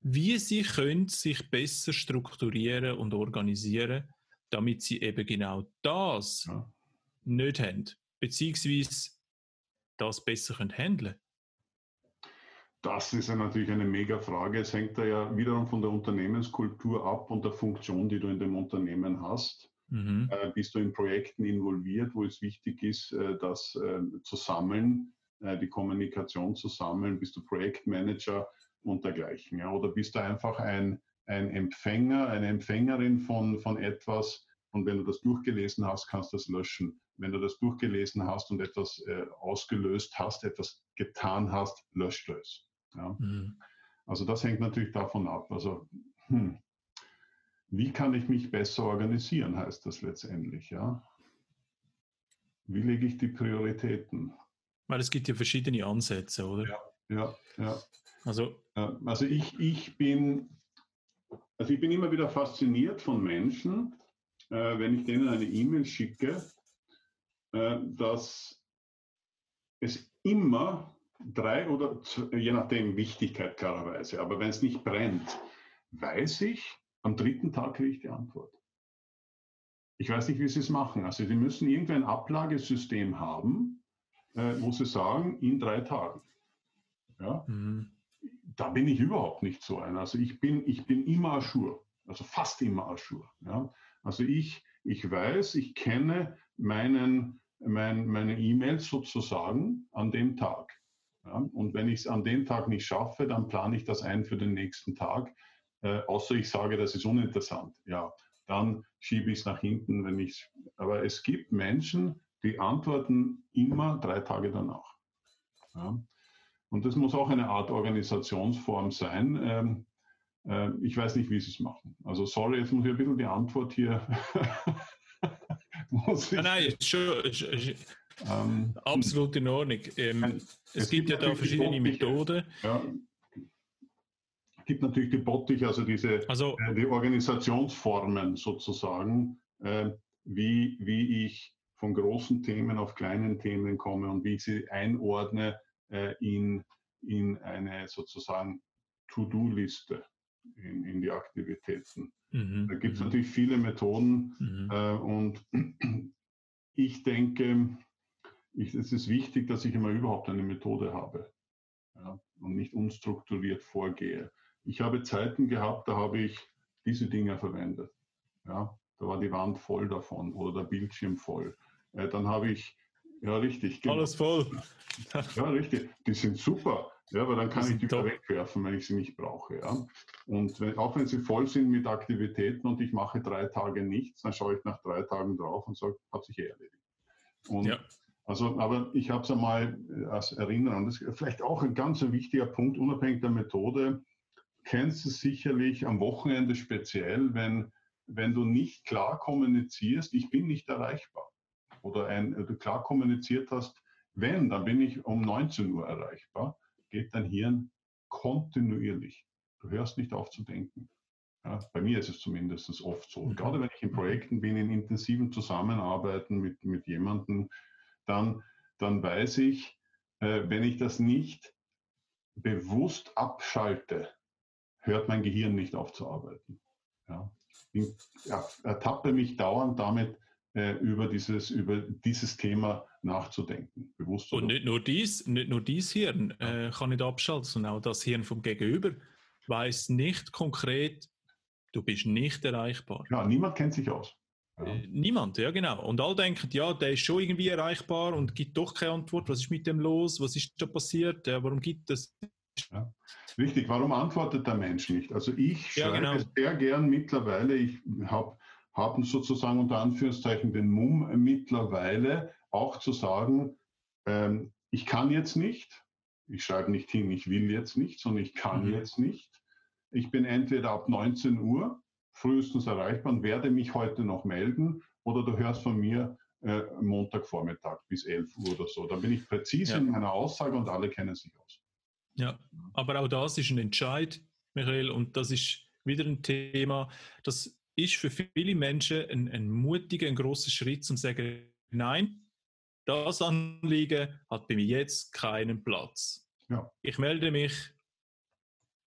wie sie können sich besser strukturieren und organisieren, damit sie eben genau das ja. nicht haben, beziehungsweise das besser können handeln. Das ist ja natürlich eine mega Frage. Es hängt da ja wiederum von der Unternehmenskultur ab und der Funktion, die du in dem Unternehmen hast. Mhm. Äh, bist du in Projekten involviert, wo es wichtig ist, äh, das äh, zu sammeln, äh, die Kommunikation zu sammeln? Bist du Projektmanager? Und dergleichen. Ja? Oder bist du einfach ein, ein Empfänger, eine Empfängerin von, von etwas und wenn du das durchgelesen hast, kannst du das löschen. Wenn du das durchgelesen hast und etwas äh, ausgelöst hast, etwas getan hast, löscht es. Ja? Mhm. Also das hängt natürlich davon ab. Also hm, wie kann ich mich besser organisieren, heißt das letztendlich. Ja? Wie lege ich die Prioritäten? Weil es gibt ja verschiedene Ansätze, oder? Ja, ja, ja. Also, also ich, ich bin, also ich bin immer wieder fasziniert von Menschen, äh, wenn ich denen eine E-Mail schicke, äh, dass es immer drei oder je nachdem Wichtigkeit klarerweise, aber wenn es nicht brennt, weiß ich, am dritten Tag kriege ich die Antwort. Ich weiß nicht, wie sie es machen. Also sie müssen irgendwie ein Ablagesystem haben, äh, wo sie sagen, in drei Tagen. Ja? Mhm da bin ich überhaupt nicht so einer. Also ich bin, ich bin immer Aschur, also fast immer Aschur. Ja? Also ich, ich weiß, ich kenne meinen, mein, meine E-Mails sozusagen an dem Tag. Ja? Und wenn ich es an dem Tag nicht schaffe, dann plane ich das ein für den nächsten Tag. Äh, außer ich sage, das ist uninteressant. Ja, dann schiebe ich es nach hinten, wenn ich Aber es gibt Menschen, die antworten immer drei Tage danach. Ja. Und das muss auch eine Art Organisationsform sein. Ähm, äh, ich weiß nicht, wie sie es machen. Also sorry, jetzt muss ich ein bisschen die Antwort hier. muss ich, nein, nein, schon, ähm, absolut in Ordnung. Ähm, es, es, gibt, gibt ja da verschiedene Methoden. Ja, es gibt natürlich die Bottich, also diese also, äh, die Organisationsformen sozusagen, äh, wie, wie ich von großen Themen auf kleinen Themen komme und wie ich sie einordne äh, in, in eine sozusagen To-Do-Liste in, in die Aktivitäten. Mhm. Da gibt es mhm. natürlich viele Methoden mhm. äh, und ich denke, ich, es ist wichtig, dass ich immer überhaupt eine Methode habe ja, und nicht unstrukturiert vorgehe. Ich habe Zeiten gehabt, da habe ich diese Dinge verwendet. Ja, da war die Wand voll davon oder der Bildschirm voll. Äh, dann habe ich, ja richtig. Genau. Alles voll. ja, richtig. Die sind super. Ja, aber dann kann ich die wieder wegwerfen, wenn ich sie nicht brauche. Ja. Und wenn, auch wenn sie voll sind mit Aktivitäten und ich mache drei Tage nichts, dann schaue ich nach drei Tagen drauf und sage, hat sich eh erledigt. Und ja. Also, aber ich habe es einmal äh, als Erinnerung. Das ist vielleicht auch ein ganz wichtiger Punkt, unabhängig der Methode. Kennst du sicherlich am Wochenende speziell, wenn, wenn du nicht klar kommunizierst, ich bin nicht erreichbar. Oder ein, du klar kommuniziert hast, wenn, dann bin ich um 19 Uhr erreichbar, geht dein Hirn kontinuierlich. Du hörst nicht auf zu denken. Ja, bei mir ist es zumindest oft so. Mhm. Gerade wenn ich in Projekten bin, in intensiven Zusammenarbeiten mit, mit jemandem, dann, dann weiß ich, äh, wenn ich das nicht bewusst abschalte, hört mein Gehirn nicht auf zu arbeiten. Ja. Ich ertappe mich dauernd damit, äh, über, dieses, über dieses Thema nachzudenken. Bewusst Und nicht nur dies, nicht nur dies Hirn äh, kann nicht abschalten, sondern auch das Hirn vom Gegenüber weiß nicht konkret, du bist nicht erreichbar. Ja, niemand kennt sich aus. Ja. Äh, niemand, ja genau. Und alle denken, ja, der ist schon irgendwie erreichbar und gibt doch keine Antwort. Was ist mit dem los? Was ist da passiert? Warum gibt es? Ja. Richtig, warum antwortet der Mensch nicht? Also ich schreibe ja, genau. sehr gern mittlerweile, ich habe hab sozusagen unter Anführungszeichen den Mumm mittlerweile auch zu sagen, ähm, ich kann jetzt nicht, ich schreibe nicht hin, ich will jetzt nicht, sondern ich kann mhm. jetzt nicht. Ich bin entweder ab 19 Uhr frühestens erreichbar und werde mich heute noch melden oder du hörst von mir äh, Montagvormittag bis 11 Uhr oder so. Da bin ich präzise ja. in meiner Aussage und alle kennen sich aus. Ja, aber auch das ist ein Entscheid, Michael, und das ist wieder ein Thema, das ist für viele Menschen ein, ein mutiger, ein großer Schritt, um zu sagen, nein, das Anliegen hat bei mir jetzt keinen Platz. Ja. Ich melde mich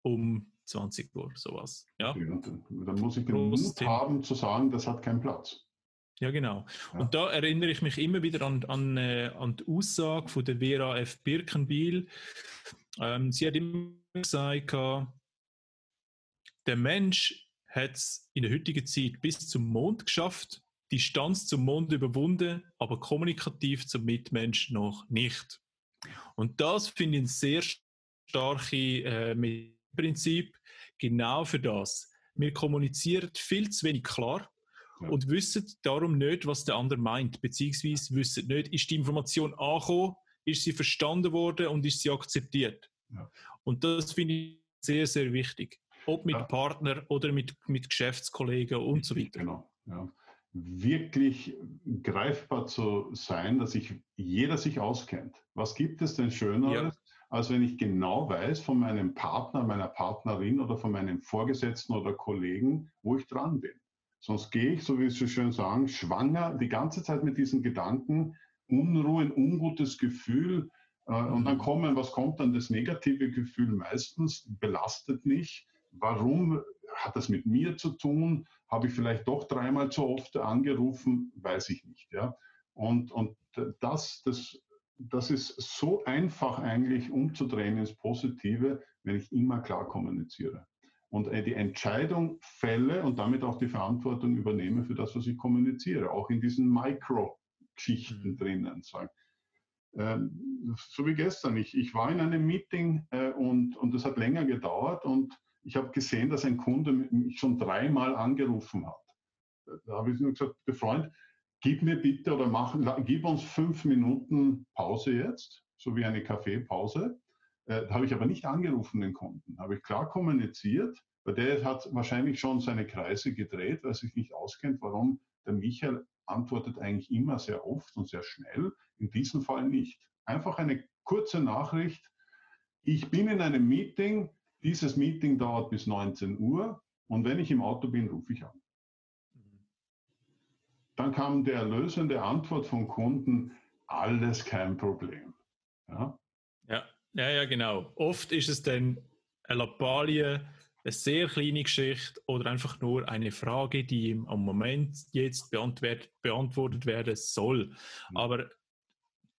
um 20 Uhr, sowas. Ja? dann, dann muss ich den Mut haben zu sagen, das hat keinen Platz. Ja, genau. Ja. Und da erinnere ich mich immer wieder an, an, äh, an die Aussage von der Vera F. Birkenbiel. Ähm, sie hat immer gesagt, der Mensch hat es in der heutigen Zeit bis zum Mond geschafft, die Distanz zum Mond überwunden, aber kommunikativ zum Mitmensch noch nicht. Und das finde ich ein sehr starkes äh, Prinzip, genau für das. Wir kommunizieren viel zu wenig klar ja. und wissen darum nicht, was der andere meint, beziehungsweise wissen nicht, ist die Information angekommen, ist sie verstanden worden und ist sie akzeptiert. Ja. Und das finde ich sehr, sehr wichtig. Ob mit ja. Partner oder mit, mit Geschäftskollegen und so weiter. Genau. Ja. Wirklich greifbar zu sein, dass sich jeder sich auskennt. Was gibt es denn Schöneres, als wenn ich genau weiß von meinem Partner, meiner Partnerin oder von meinem Vorgesetzten oder Kollegen, wo ich dran bin? Sonst gehe ich, so wie Sie schön sagen, schwanger die ganze Zeit mit diesen Gedanken, Unruhe, ein ungutes Gefühl. Äh, und dann mhm. kommen, was kommt dann? Das negative Gefühl meistens belastet mich. Warum hat das mit mir zu tun? Habe ich vielleicht doch dreimal zu oft angerufen? Weiß ich nicht. Ja? Und, und das, das, das ist so einfach eigentlich umzudrehen ins Positive, wenn ich immer klar kommuniziere und äh, die Entscheidung fälle und damit auch die Verantwortung übernehme für das, was ich kommuniziere, auch in diesen Micro-Geschichten mhm. drinnen. Sagen. Ähm, so wie gestern, ich, ich war in einem Meeting äh, und, und das hat länger gedauert und ich habe gesehen, dass ein Kunde mich schon dreimal angerufen hat. Da habe ich nur gesagt, Freund, gib mir bitte oder mach, gib uns fünf Minuten Pause jetzt, so wie eine Kaffeepause. Äh, habe ich aber nicht angerufen, den Kunden. Habe ich klar kommuniziert, weil der hat wahrscheinlich schon seine Kreise gedreht, weil er sich nicht auskennt, warum der Michael antwortet eigentlich immer sehr oft und sehr schnell, in diesem Fall nicht. Einfach eine kurze Nachricht. Ich bin in einem Meeting, dieses Meeting dauert bis 19 Uhr und wenn ich im Auto bin, rufe ich an. Dann kam die erlösende Antwort vom Kunden, alles kein Problem. Ja, ja, ja, ja genau. Oft ist es dann eine Lappalie, eine sehr kleine Geschichte oder einfach nur eine Frage, die im Moment jetzt beantwortet werden soll. Mhm. Aber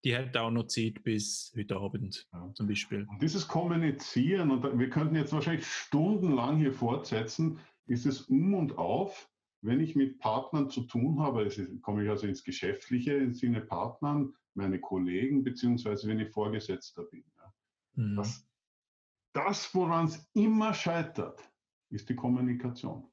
die hat auch noch Zeit bis heute Abend ja. zum Beispiel. Und dieses Kommunizieren, und wir könnten jetzt wahrscheinlich stundenlang hier fortsetzen, ist es um und auf, wenn ich mit Partnern zu tun habe, also komme ich also ins Geschäftliche, im Sinne Partnern, meine Kollegen, beziehungsweise wenn ich Vorgesetzter bin. Ja. Mhm. Das, das, woran es immer scheitert, ist die Kommunikation.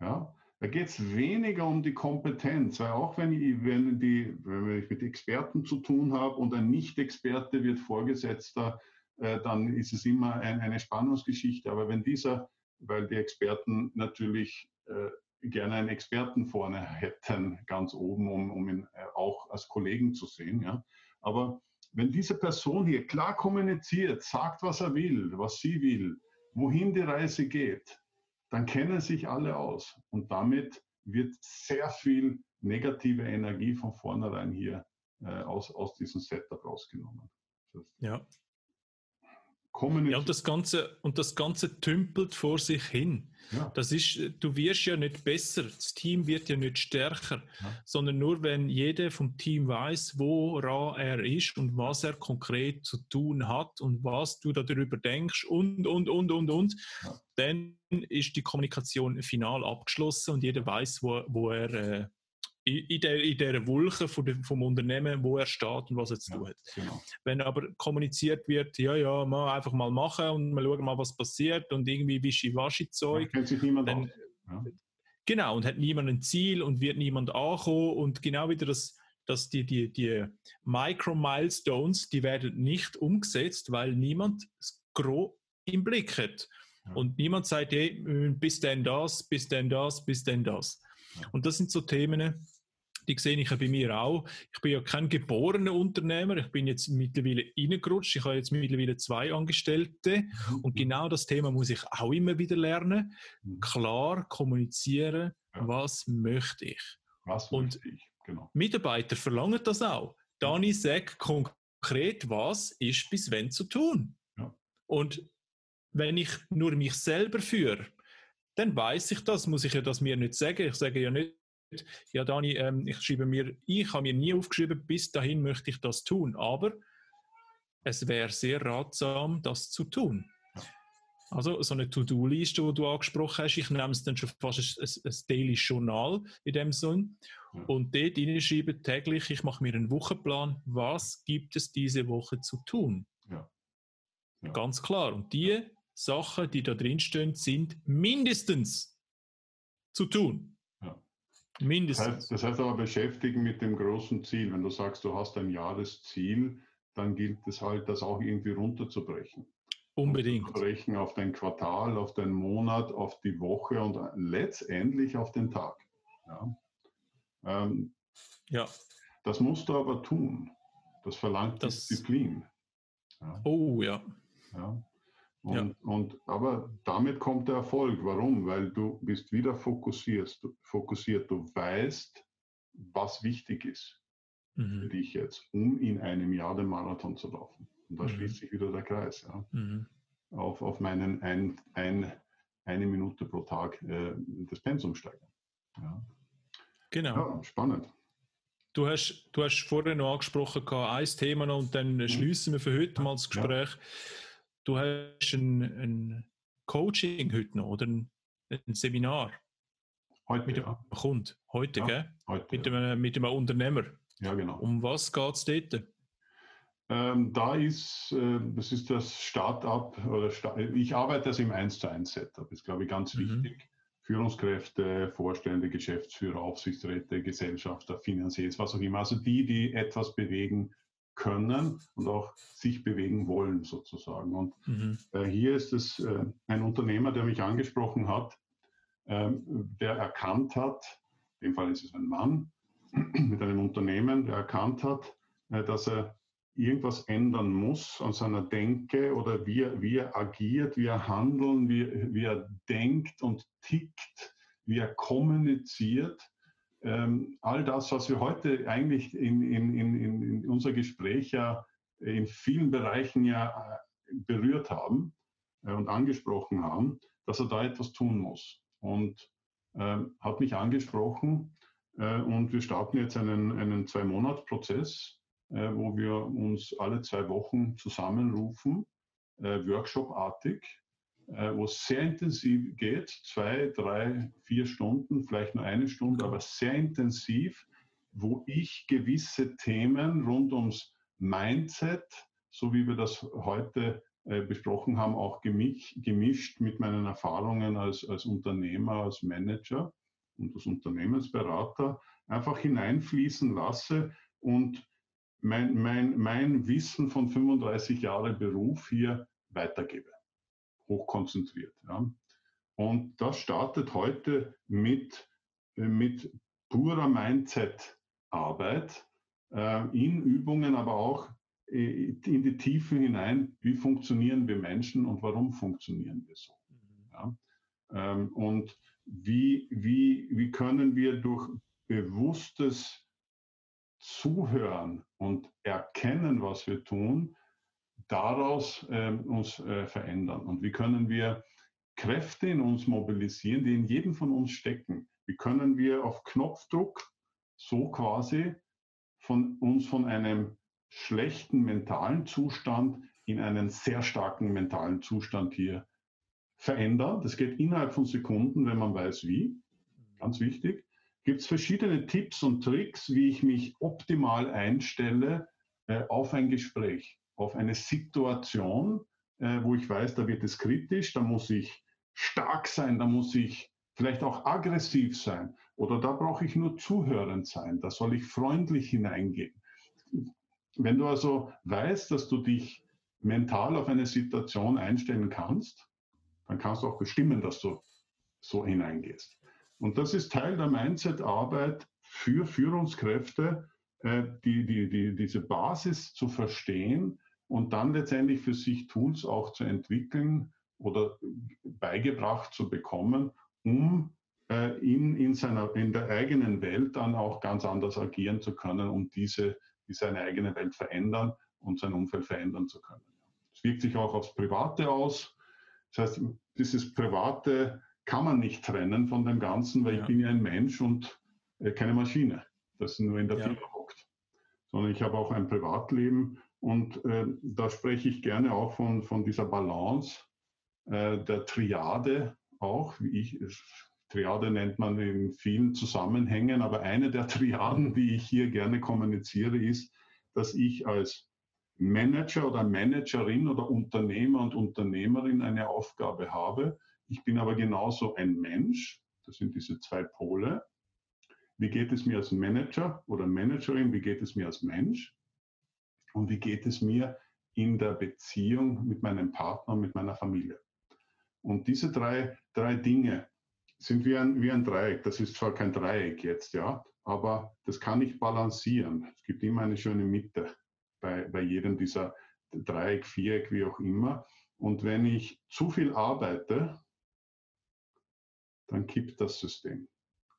Ja, da geht es weniger um die Kompetenz, weil auch wenn ich, wenn, die, wenn ich mit Experten zu tun habe und ein Nicht-Experte wird Vorgesetzter, äh, dann ist es immer ein, eine Spannungsgeschichte. Aber wenn dieser, weil die Experten natürlich äh, gerne einen Experten vorne hätten, ganz oben, um, um ihn äh, auch als Kollegen zu sehen. Ja. Aber wenn diese Person hier klar kommuniziert, sagt, was er will, was sie will, wohin die Reise geht, dann kennen sich alle aus. Und damit wird sehr viel negative Energie von vornherein hier äh, aus, aus diesem Setup rausgenommen. ja. Ja, und das Ganze, und das Ganze tümpelt vor sich hin. Ja. Das ist, du wirst ja nicht besser, das Team wird ja nicht stärker, ja. sondern nur wenn jeder vom Team weiß, woran er ist und was er konkret zu tun hat und was du darüber denkst und, und, und, und, und, ja. dann ist die Kommunikation final abgeschlossen und jeder weiß, wo, wo er äh, in, der, in dieser Wolke von vom Unternehmen, wo er steht und was er zu tun hat. Genau. Wenn aber kommuniziert wird, ja, ja, mal einfach mal machen und mal schauen mal, was passiert und irgendwie Wischi-Waschi-Zeug. kennt sich niemand dann, ja. Genau, und hat niemand ein Ziel und wird niemand ankommen und genau wieder das, dass die, die, die Micro-Milestones, die werden nicht umgesetzt, weil niemand es grob im Blick hat. Ja. Und niemand sagt, hey, bis denn das, bis denn das, bis denn das. Und das sind so Themen, die sehe ich ja bei mir auch. Ich bin ja kein geborener Unternehmer. Ich bin jetzt mittlerweile reingerutscht. Ich habe jetzt mittlerweile zwei Angestellte. Mhm. Und genau das Thema muss ich auch immer wieder lernen. Mhm. Klar kommunizieren, ja. was möchte ich. Was und möchte ich, genau. Mitarbeiter verlangen das auch. Dani, sag konkret, was ist bis wann zu tun. Ja. Und wenn ich nur mich selber führe, dann weiß ich das, muss ich ja das mir nicht sagen. Ich sage ja nicht, ja Dani, ähm, ich schreibe mir, ich habe mir nie aufgeschrieben, bis dahin möchte ich das tun, aber es wäre sehr ratsam, das zu tun. Also so eine To-Do-Liste, die du angesprochen hast, ich nehme es dann schon fast ein, ein Daily Journal in dem Sinn und dort hineinschreibe täglich, ich mache mir einen Wochenplan, was gibt es diese Woche zu tun? Ja. Ja. Ganz klar. Und die Sachen, die da drin stehen, sind mindestens zu tun. Mindestens. Das heißt, das heißt aber beschäftigen mit dem großen Ziel. Wenn du sagst, du hast ein Jahresziel, dann gilt es halt, das auch irgendwie runterzubrechen. Unbedingt. Runterzubrechen auf dein Quartal, auf den Monat, auf die Woche und letztendlich auf den Tag. Ja. Ähm, ja. Das musst du aber tun. Das verlangt das, Disziplin. Ja. Oh ja. ja. Und, ja. und, aber damit kommt der Erfolg. Warum? Weil du bist wieder fokussiert. Du, fokussiert. du weißt, was wichtig ist mhm. für dich jetzt, um in einem Jahr den Marathon zu laufen. Und da mhm. schließt sich wieder der Kreis. Ja. Mhm. Auf, auf meinen ein, ein, eine Minute pro Tag äh, das Pensum steigern. Ja. Genau. Ja, spannend. Du hast, du hast vorhin noch angesprochen, ein Thema noch, und dann mhm. schließen wir für heute mal das Gespräch. Ja du hast ein, ein Coaching heute noch oder ein, ein Seminar heute, mit ja. einem Kunden. Heute, ja, gell? Heute, mit, ja. einem, mit einem Unternehmer. Ja, genau. Um was geht es dort? Ähm, da ist, äh, das ist das Startup, oder Start, ich arbeite das im 1 zu 1 Setup, ist glaube ich ganz mhm. wichtig Führungskräfte, Vorstände, Geschäftsführer, Aufsichtsräte, Gesellschafter, Finanziers, was auch immer. Also die, die etwas bewegen können und auch sich bewegen wollen sozusagen. Und mhm. äh, hier ist es äh, ein Unternehmer, der mich angesprochen hat, äh, der erkannt hat, in dem Fall ist es ein Mann mit einem Unternehmen, der erkannt hat, äh, dass er irgendwas ändern muss an seiner Denke oder wie er, wie er agiert, wie er handelt, wie, wie er denkt und tickt, wie er kommuniziert ähm, all das, was wir heute eigentlich in, in, in, in unser Gespräch ja in vielen Bereichen ja äh, berührt haben äh, und angesprochen haben, dass er da etwas tun muss. Und äh, hat mich angesprochen äh, und wir starten jetzt einen, einen Zwei-Monats-Prozess, äh, wo wir uns alle zwei Wochen zusammenrufen, äh, workshopartig, äh, wo es sehr intensiv geht, zwei, drei, vier Stunden, vielleicht nur eine Stunde, aber sehr intensiv, wo ich gewisse Themen rund ums Mindset, so wie wir das heute äh, besprochen haben, auch gemisch, gemischt mit meinen Erfahrungen als, als Unternehmer, als Manager und als Unternehmensberater, einfach hineinfließen lasse und mein, mein, mein Wissen von 35 Jahren Beruf hier weitergebe hochkonzentriert. Ja. Und das startet heute mit, äh, mit purer Mindset-Arbeit, äh, in Übungen, aber auch äh, in die Tiefe hinein, wie funktionieren wir Menschen und warum funktionieren wir so. Mhm. Ja. Ähm, und wie, wie, wie können wir durch bewusstes Zuhören und erkennen, was wir tun, daraus äh, uns äh, verändern? Und wie können wir Kräfte in uns mobilisieren, die in jedem von uns stecken? Wie können wir auf Knopfdruck so quasi von uns von einem schlechten mentalen Zustand in einen sehr starken mentalen Zustand hier verändern? Das geht innerhalb von Sekunden, wenn man weiß wie. Ganz wichtig. Gibt es verschiedene Tipps und Tricks, wie ich mich optimal einstelle äh, auf ein Gespräch auf eine Situation, äh, wo ich weiß, da wird es kritisch, da muss ich stark sein, da muss ich vielleicht auch aggressiv sein oder da brauche ich nur zuhörend sein, da soll ich freundlich hineingehen. Wenn du also weißt, dass du dich mental auf eine Situation einstellen kannst, dann kannst du auch bestimmen, dass du so hineingehst. Und das ist Teil der Mindset-Arbeit für Führungskräfte, äh, die, die, die, diese Basis zu verstehen, und dann letztendlich für sich Tools auch zu entwickeln oder beigebracht zu bekommen, um äh, in, in, seiner, in der eigenen Welt dann auch ganz anders agieren zu können, um diese, die seine eigene Welt verändern und sein Umfeld verändern zu können. Es wirkt sich auch aufs Private aus. Das heißt, dieses Private kann man nicht trennen von dem Ganzen, weil ja. ich bin ja ein Mensch und äh, keine Maschine, das nur in der ja. Firma hockt. Sondern ich habe auch ein Privatleben und äh, da spreche ich gerne auch von, von dieser Balance äh, der Triade auch, wie ich, Triade nennt man in vielen Zusammenhängen, aber eine der Triaden, die ich hier gerne kommuniziere, ist, dass ich als Manager oder Managerin oder Unternehmer und Unternehmerin eine Aufgabe habe. Ich bin aber genauso ein Mensch, das sind diese zwei Pole. Wie geht es mir als Manager oder Managerin? Wie geht es mir als Mensch? Und wie geht es mir in der Beziehung mit meinem Partner, mit meiner Familie. Und diese drei, drei Dinge sind wie ein, wie ein Dreieck. Das ist zwar kein Dreieck jetzt, ja, aber das kann ich balancieren. Es gibt immer eine schöne Mitte bei, bei jedem dieser Dreieck, Viereck, wie auch immer. Und wenn ich zu viel arbeite, dann kippt das System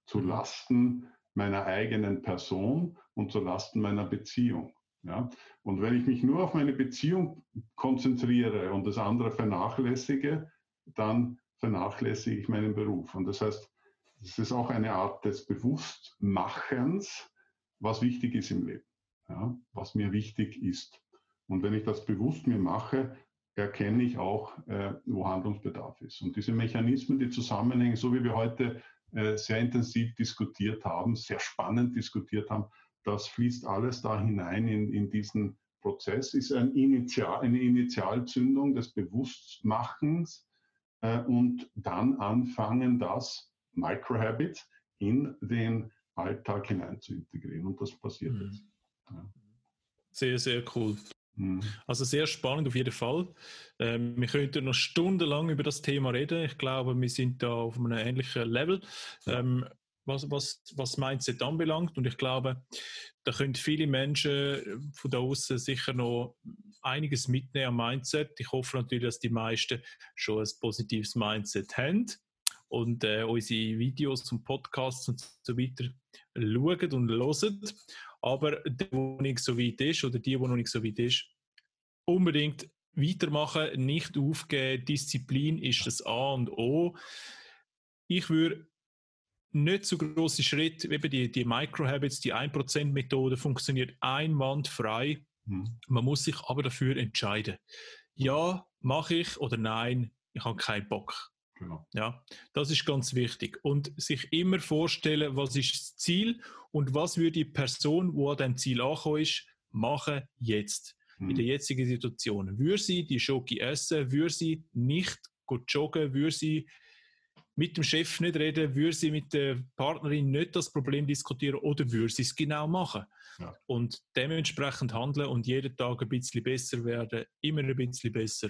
zu Lasten meiner eigenen Person und zu Lasten meiner Beziehung. Ja? Und wenn ich mich nur auf meine Beziehung konzentriere und das andere vernachlässige, dann vernachlässige ich meinen Beruf. Und das heißt, es ist auch eine Art des Bewusstmachens, was wichtig ist im Leben, ja? was mir wichtig ist. Und wenn ich das bewusst mir mache, erkenne ich auch, äh, wo Handlungsbedarf ist. Und diese Mechanismen, die Zusammenhänge, so wie wir heute äh, sehr intensiv diskutiert haben, sehr spannend diskutiert haben, das fließt alles da hinein in, in diesen Prozess, ist ein Initial, eine Initialzündung des Bewusstmachens äh, und dann anfangen, das Microhabits in den Alltag hinein zu integrieren. Und das passiert mhm. jetzt. Ja. Sehr, sehr cool. Mhm. Also sehr spannend auf jeden Fall. Ähm, wir könnten noch stundenlang über das Thema reden. Ich glaube, wir sind da auf einem ähnlichen Level. Ähm, was, was, was Mindset anbelangt. Und ich glaube, da können viele Menschen von da außen sicher noch einiges mitnehmen am Mindset. Ich hoffe natürlich, dass die meisten schon ein positives Mindset haben und äh, unsere Videos und Podcasts und so weiter schauen und hören. Aber der, der nicht so weit ist oder die, die noch nicht so weit ist, unbedingt weitermachen, nicht aufgeben. Disziplin ist das A und O. Ich würde nicht so große Schritte, eben die, die Micro-Habits, die 1%-Methode funktioniert einwandfrei. Hm. Man muss sich aber dafür entscheiden. Ja, mache ich oder nein, ich habe keinen Bock. Genau. Ja, das ist ganz wichtig. Und sich immer vorstellen, was ist das Ziel und was würde die Person, die an dem Ziel angekommen ist, machen jetzt. Mhm. In der jetzigen Situation. Würde sie die Schoki essen? Würde sie nicht joggen? Würde sie mit dem Chef nicht reden? Würde sie mit der Partnerin nicht das Problem diskutieren? Oder würde sie es genau machen? Ja. Und dementsprechend handeln und jeden Tag ein bisschen besser werden, immer ein bisschen besser.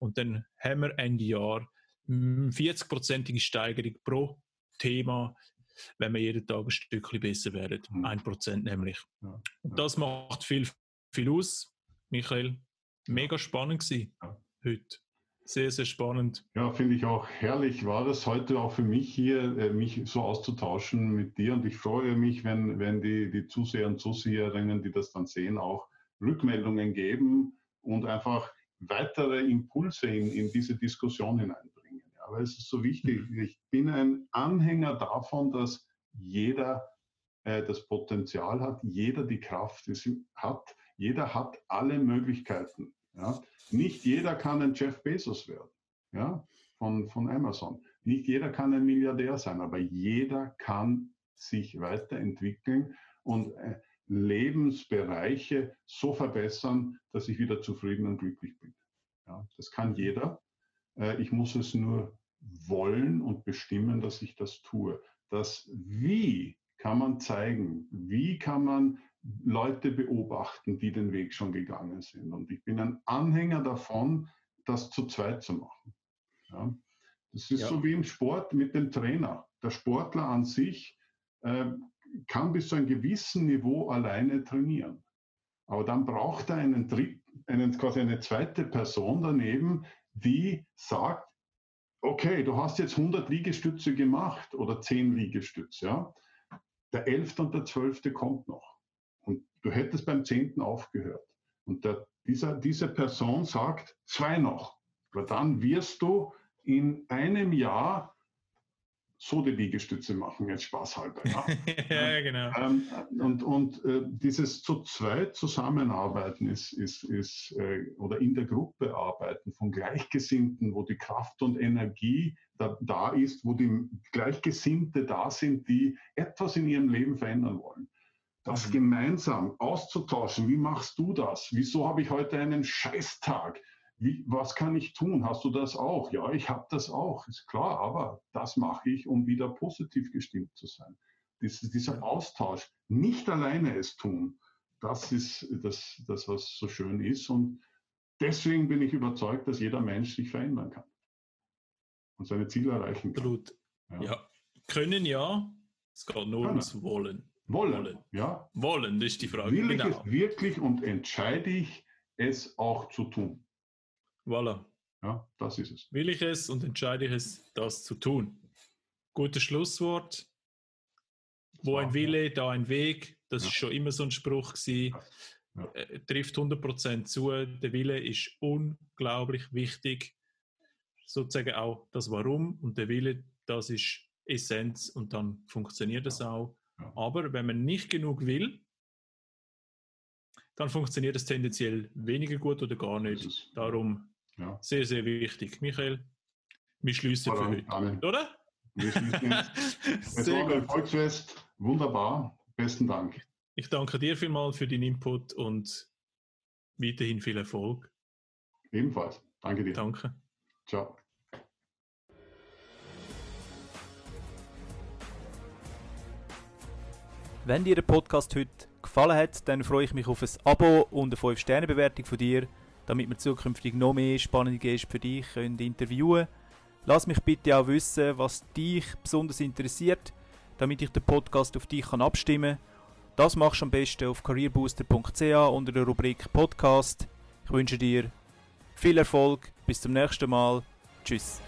Und dann haben wir Ende Jahr 40-prozentige Steigerung pro Thema, wenn wir jeden Tag ein Stückchen besser werden. Mhm. Ein Prozent nämlich. Ja. Und das macht viel, viel aus. Michael, mega spannend gewesen ja. heute. Sehr, sehr spannend. Ja, finde ich auch herrlich. War das heute auch für mich hier, äh, mich so auszutauschen mit dir. Und ich freue mich, wenn, wenn die, die Zuseher und Zuseherinnen, die das dann sehen, auch Rückmeldungen geben und einfach weitere Impulse in, in diese Diskussion hinein aber es ist so wichtig. Mhm. Ich bin ein Anhänger davon, dass jeder äh, das Potenzial hat, jeder die Kraft ist, hat, jeder hat alle Möglichkeiten. Ja? Nicht jeder kann ein Jeff Bezos werden ja? von, von Amazon. Nicht jeder kann ein Milliardär sein, aber jeder kann sich weiterentwickeln und äh, Lebensbereiche so verbessern, dass ich wieder zufrieden und glücklich bin. Ja, das kann jeder. Äh, ich muss es nur wollen und bestimmen, dass ich das tue. Das Wie kann man zeigen, wie kann man Leute beobachten, die den Weg schon gegangen sind. Und ich bin ein Anhänger davon, das zu zweit zu machen. Ja. Das ist ja. so wie im Sport mit dem Trainer. Der Sportler an sich äh, kann bis zu einem gewissen Niveau alleine trainieren. Aber dann braucht er einen, Dritt, einen quasi eine zweite Person daneben, die sagt, okay, du hast jetzt 100 Liegestütze gemacht oder 10 Liegestütze, ja. Der 11. und der 12. kommt noch. Du hättest beim 10. aufgehört. Und der, dieser, diese Person sagt, zwei noch. Aber dann wirst du in einem Jahr so die Liegestütze machen, jetzt spaßhalber. Ja, ja genau. Ähm, und und äh, dieses zu zweit zusammenarbeiten ist, ist, ist äh, oder in der Gruppe arbeiten von Gleichgesinnten, wo die Kraft und Energie da, da ist, wo die Gleichgesinnte da sind, die etwas in ihrem Leben verändern wollen. Das mhm. gemeinsam auszutauschen, wie machst du das? Wieso habe ich heute einen Scheißtag? Wie, was kann ich tun? Hast du das auch? Ja, ich habe das auch, ist klar, aber das mache ich, um wieder positiv gestimmt zu sein. Dies, dieser Austausch, nicht alleine es tun, das ist das, das, was so schön ist. Und deswegen bin ich überzeugt, dass jeder Mensch sich verändern kann und seine Ziele erreichen kann. Absolut. Ja. ja. Können ja, es geht nur ums Wollen. Wollen. Wollen, ja. Wollen, das ist die Frage. Will genau. ich es wirklich und entscheide ich, es auch zu tun? Voilà. Ja, das ist es. Will ich es und entscheide ich es, das zu tun. Gutes Schlusswort. Wo ein Wille, da ein Weg. Das ja. ist schon immer so ein Spruch gewesen. Ja. Äh, trifft 100% zu. Der Wille ist unglaublich wichtig. Sozusagen auch das Warum und der Wille, das ist Essenz und dann funktioniert es ja. auch. Aber wenn man nicht genug will, dann funktioniert es tendenziell weniger gut oder gar nicht. Darum ja. Sehr, sehr wichtig. Michael, wir schließen für heute. Amen. Oder? Wir schließen es war ein Erfolgsfest. Wunderbar. Besten Dank. Ich danke dir vielmals für den Input und weiterhin viel Erfolg. Ebenfalls. Danke dir. Danke. Ciao. Wenn dir der Podcast heute gefallen hat, dann freue ich mich auf ein Abo und eine 5-Sterne-Bewertung von dir, damit wir zukünftig noch mehr spannende Gäste für dich können interviewen können. Lass mich bitte auch wissen, was dich besonders interessiert, damit ich den Podcast auf dich kann abstimmen kann. Das machst du am besten auf careerbooster.ch unter der Rubrik Podcast. Ich wünsche dir viel Erfolg, bis zum nächsten Mal. Tschüss.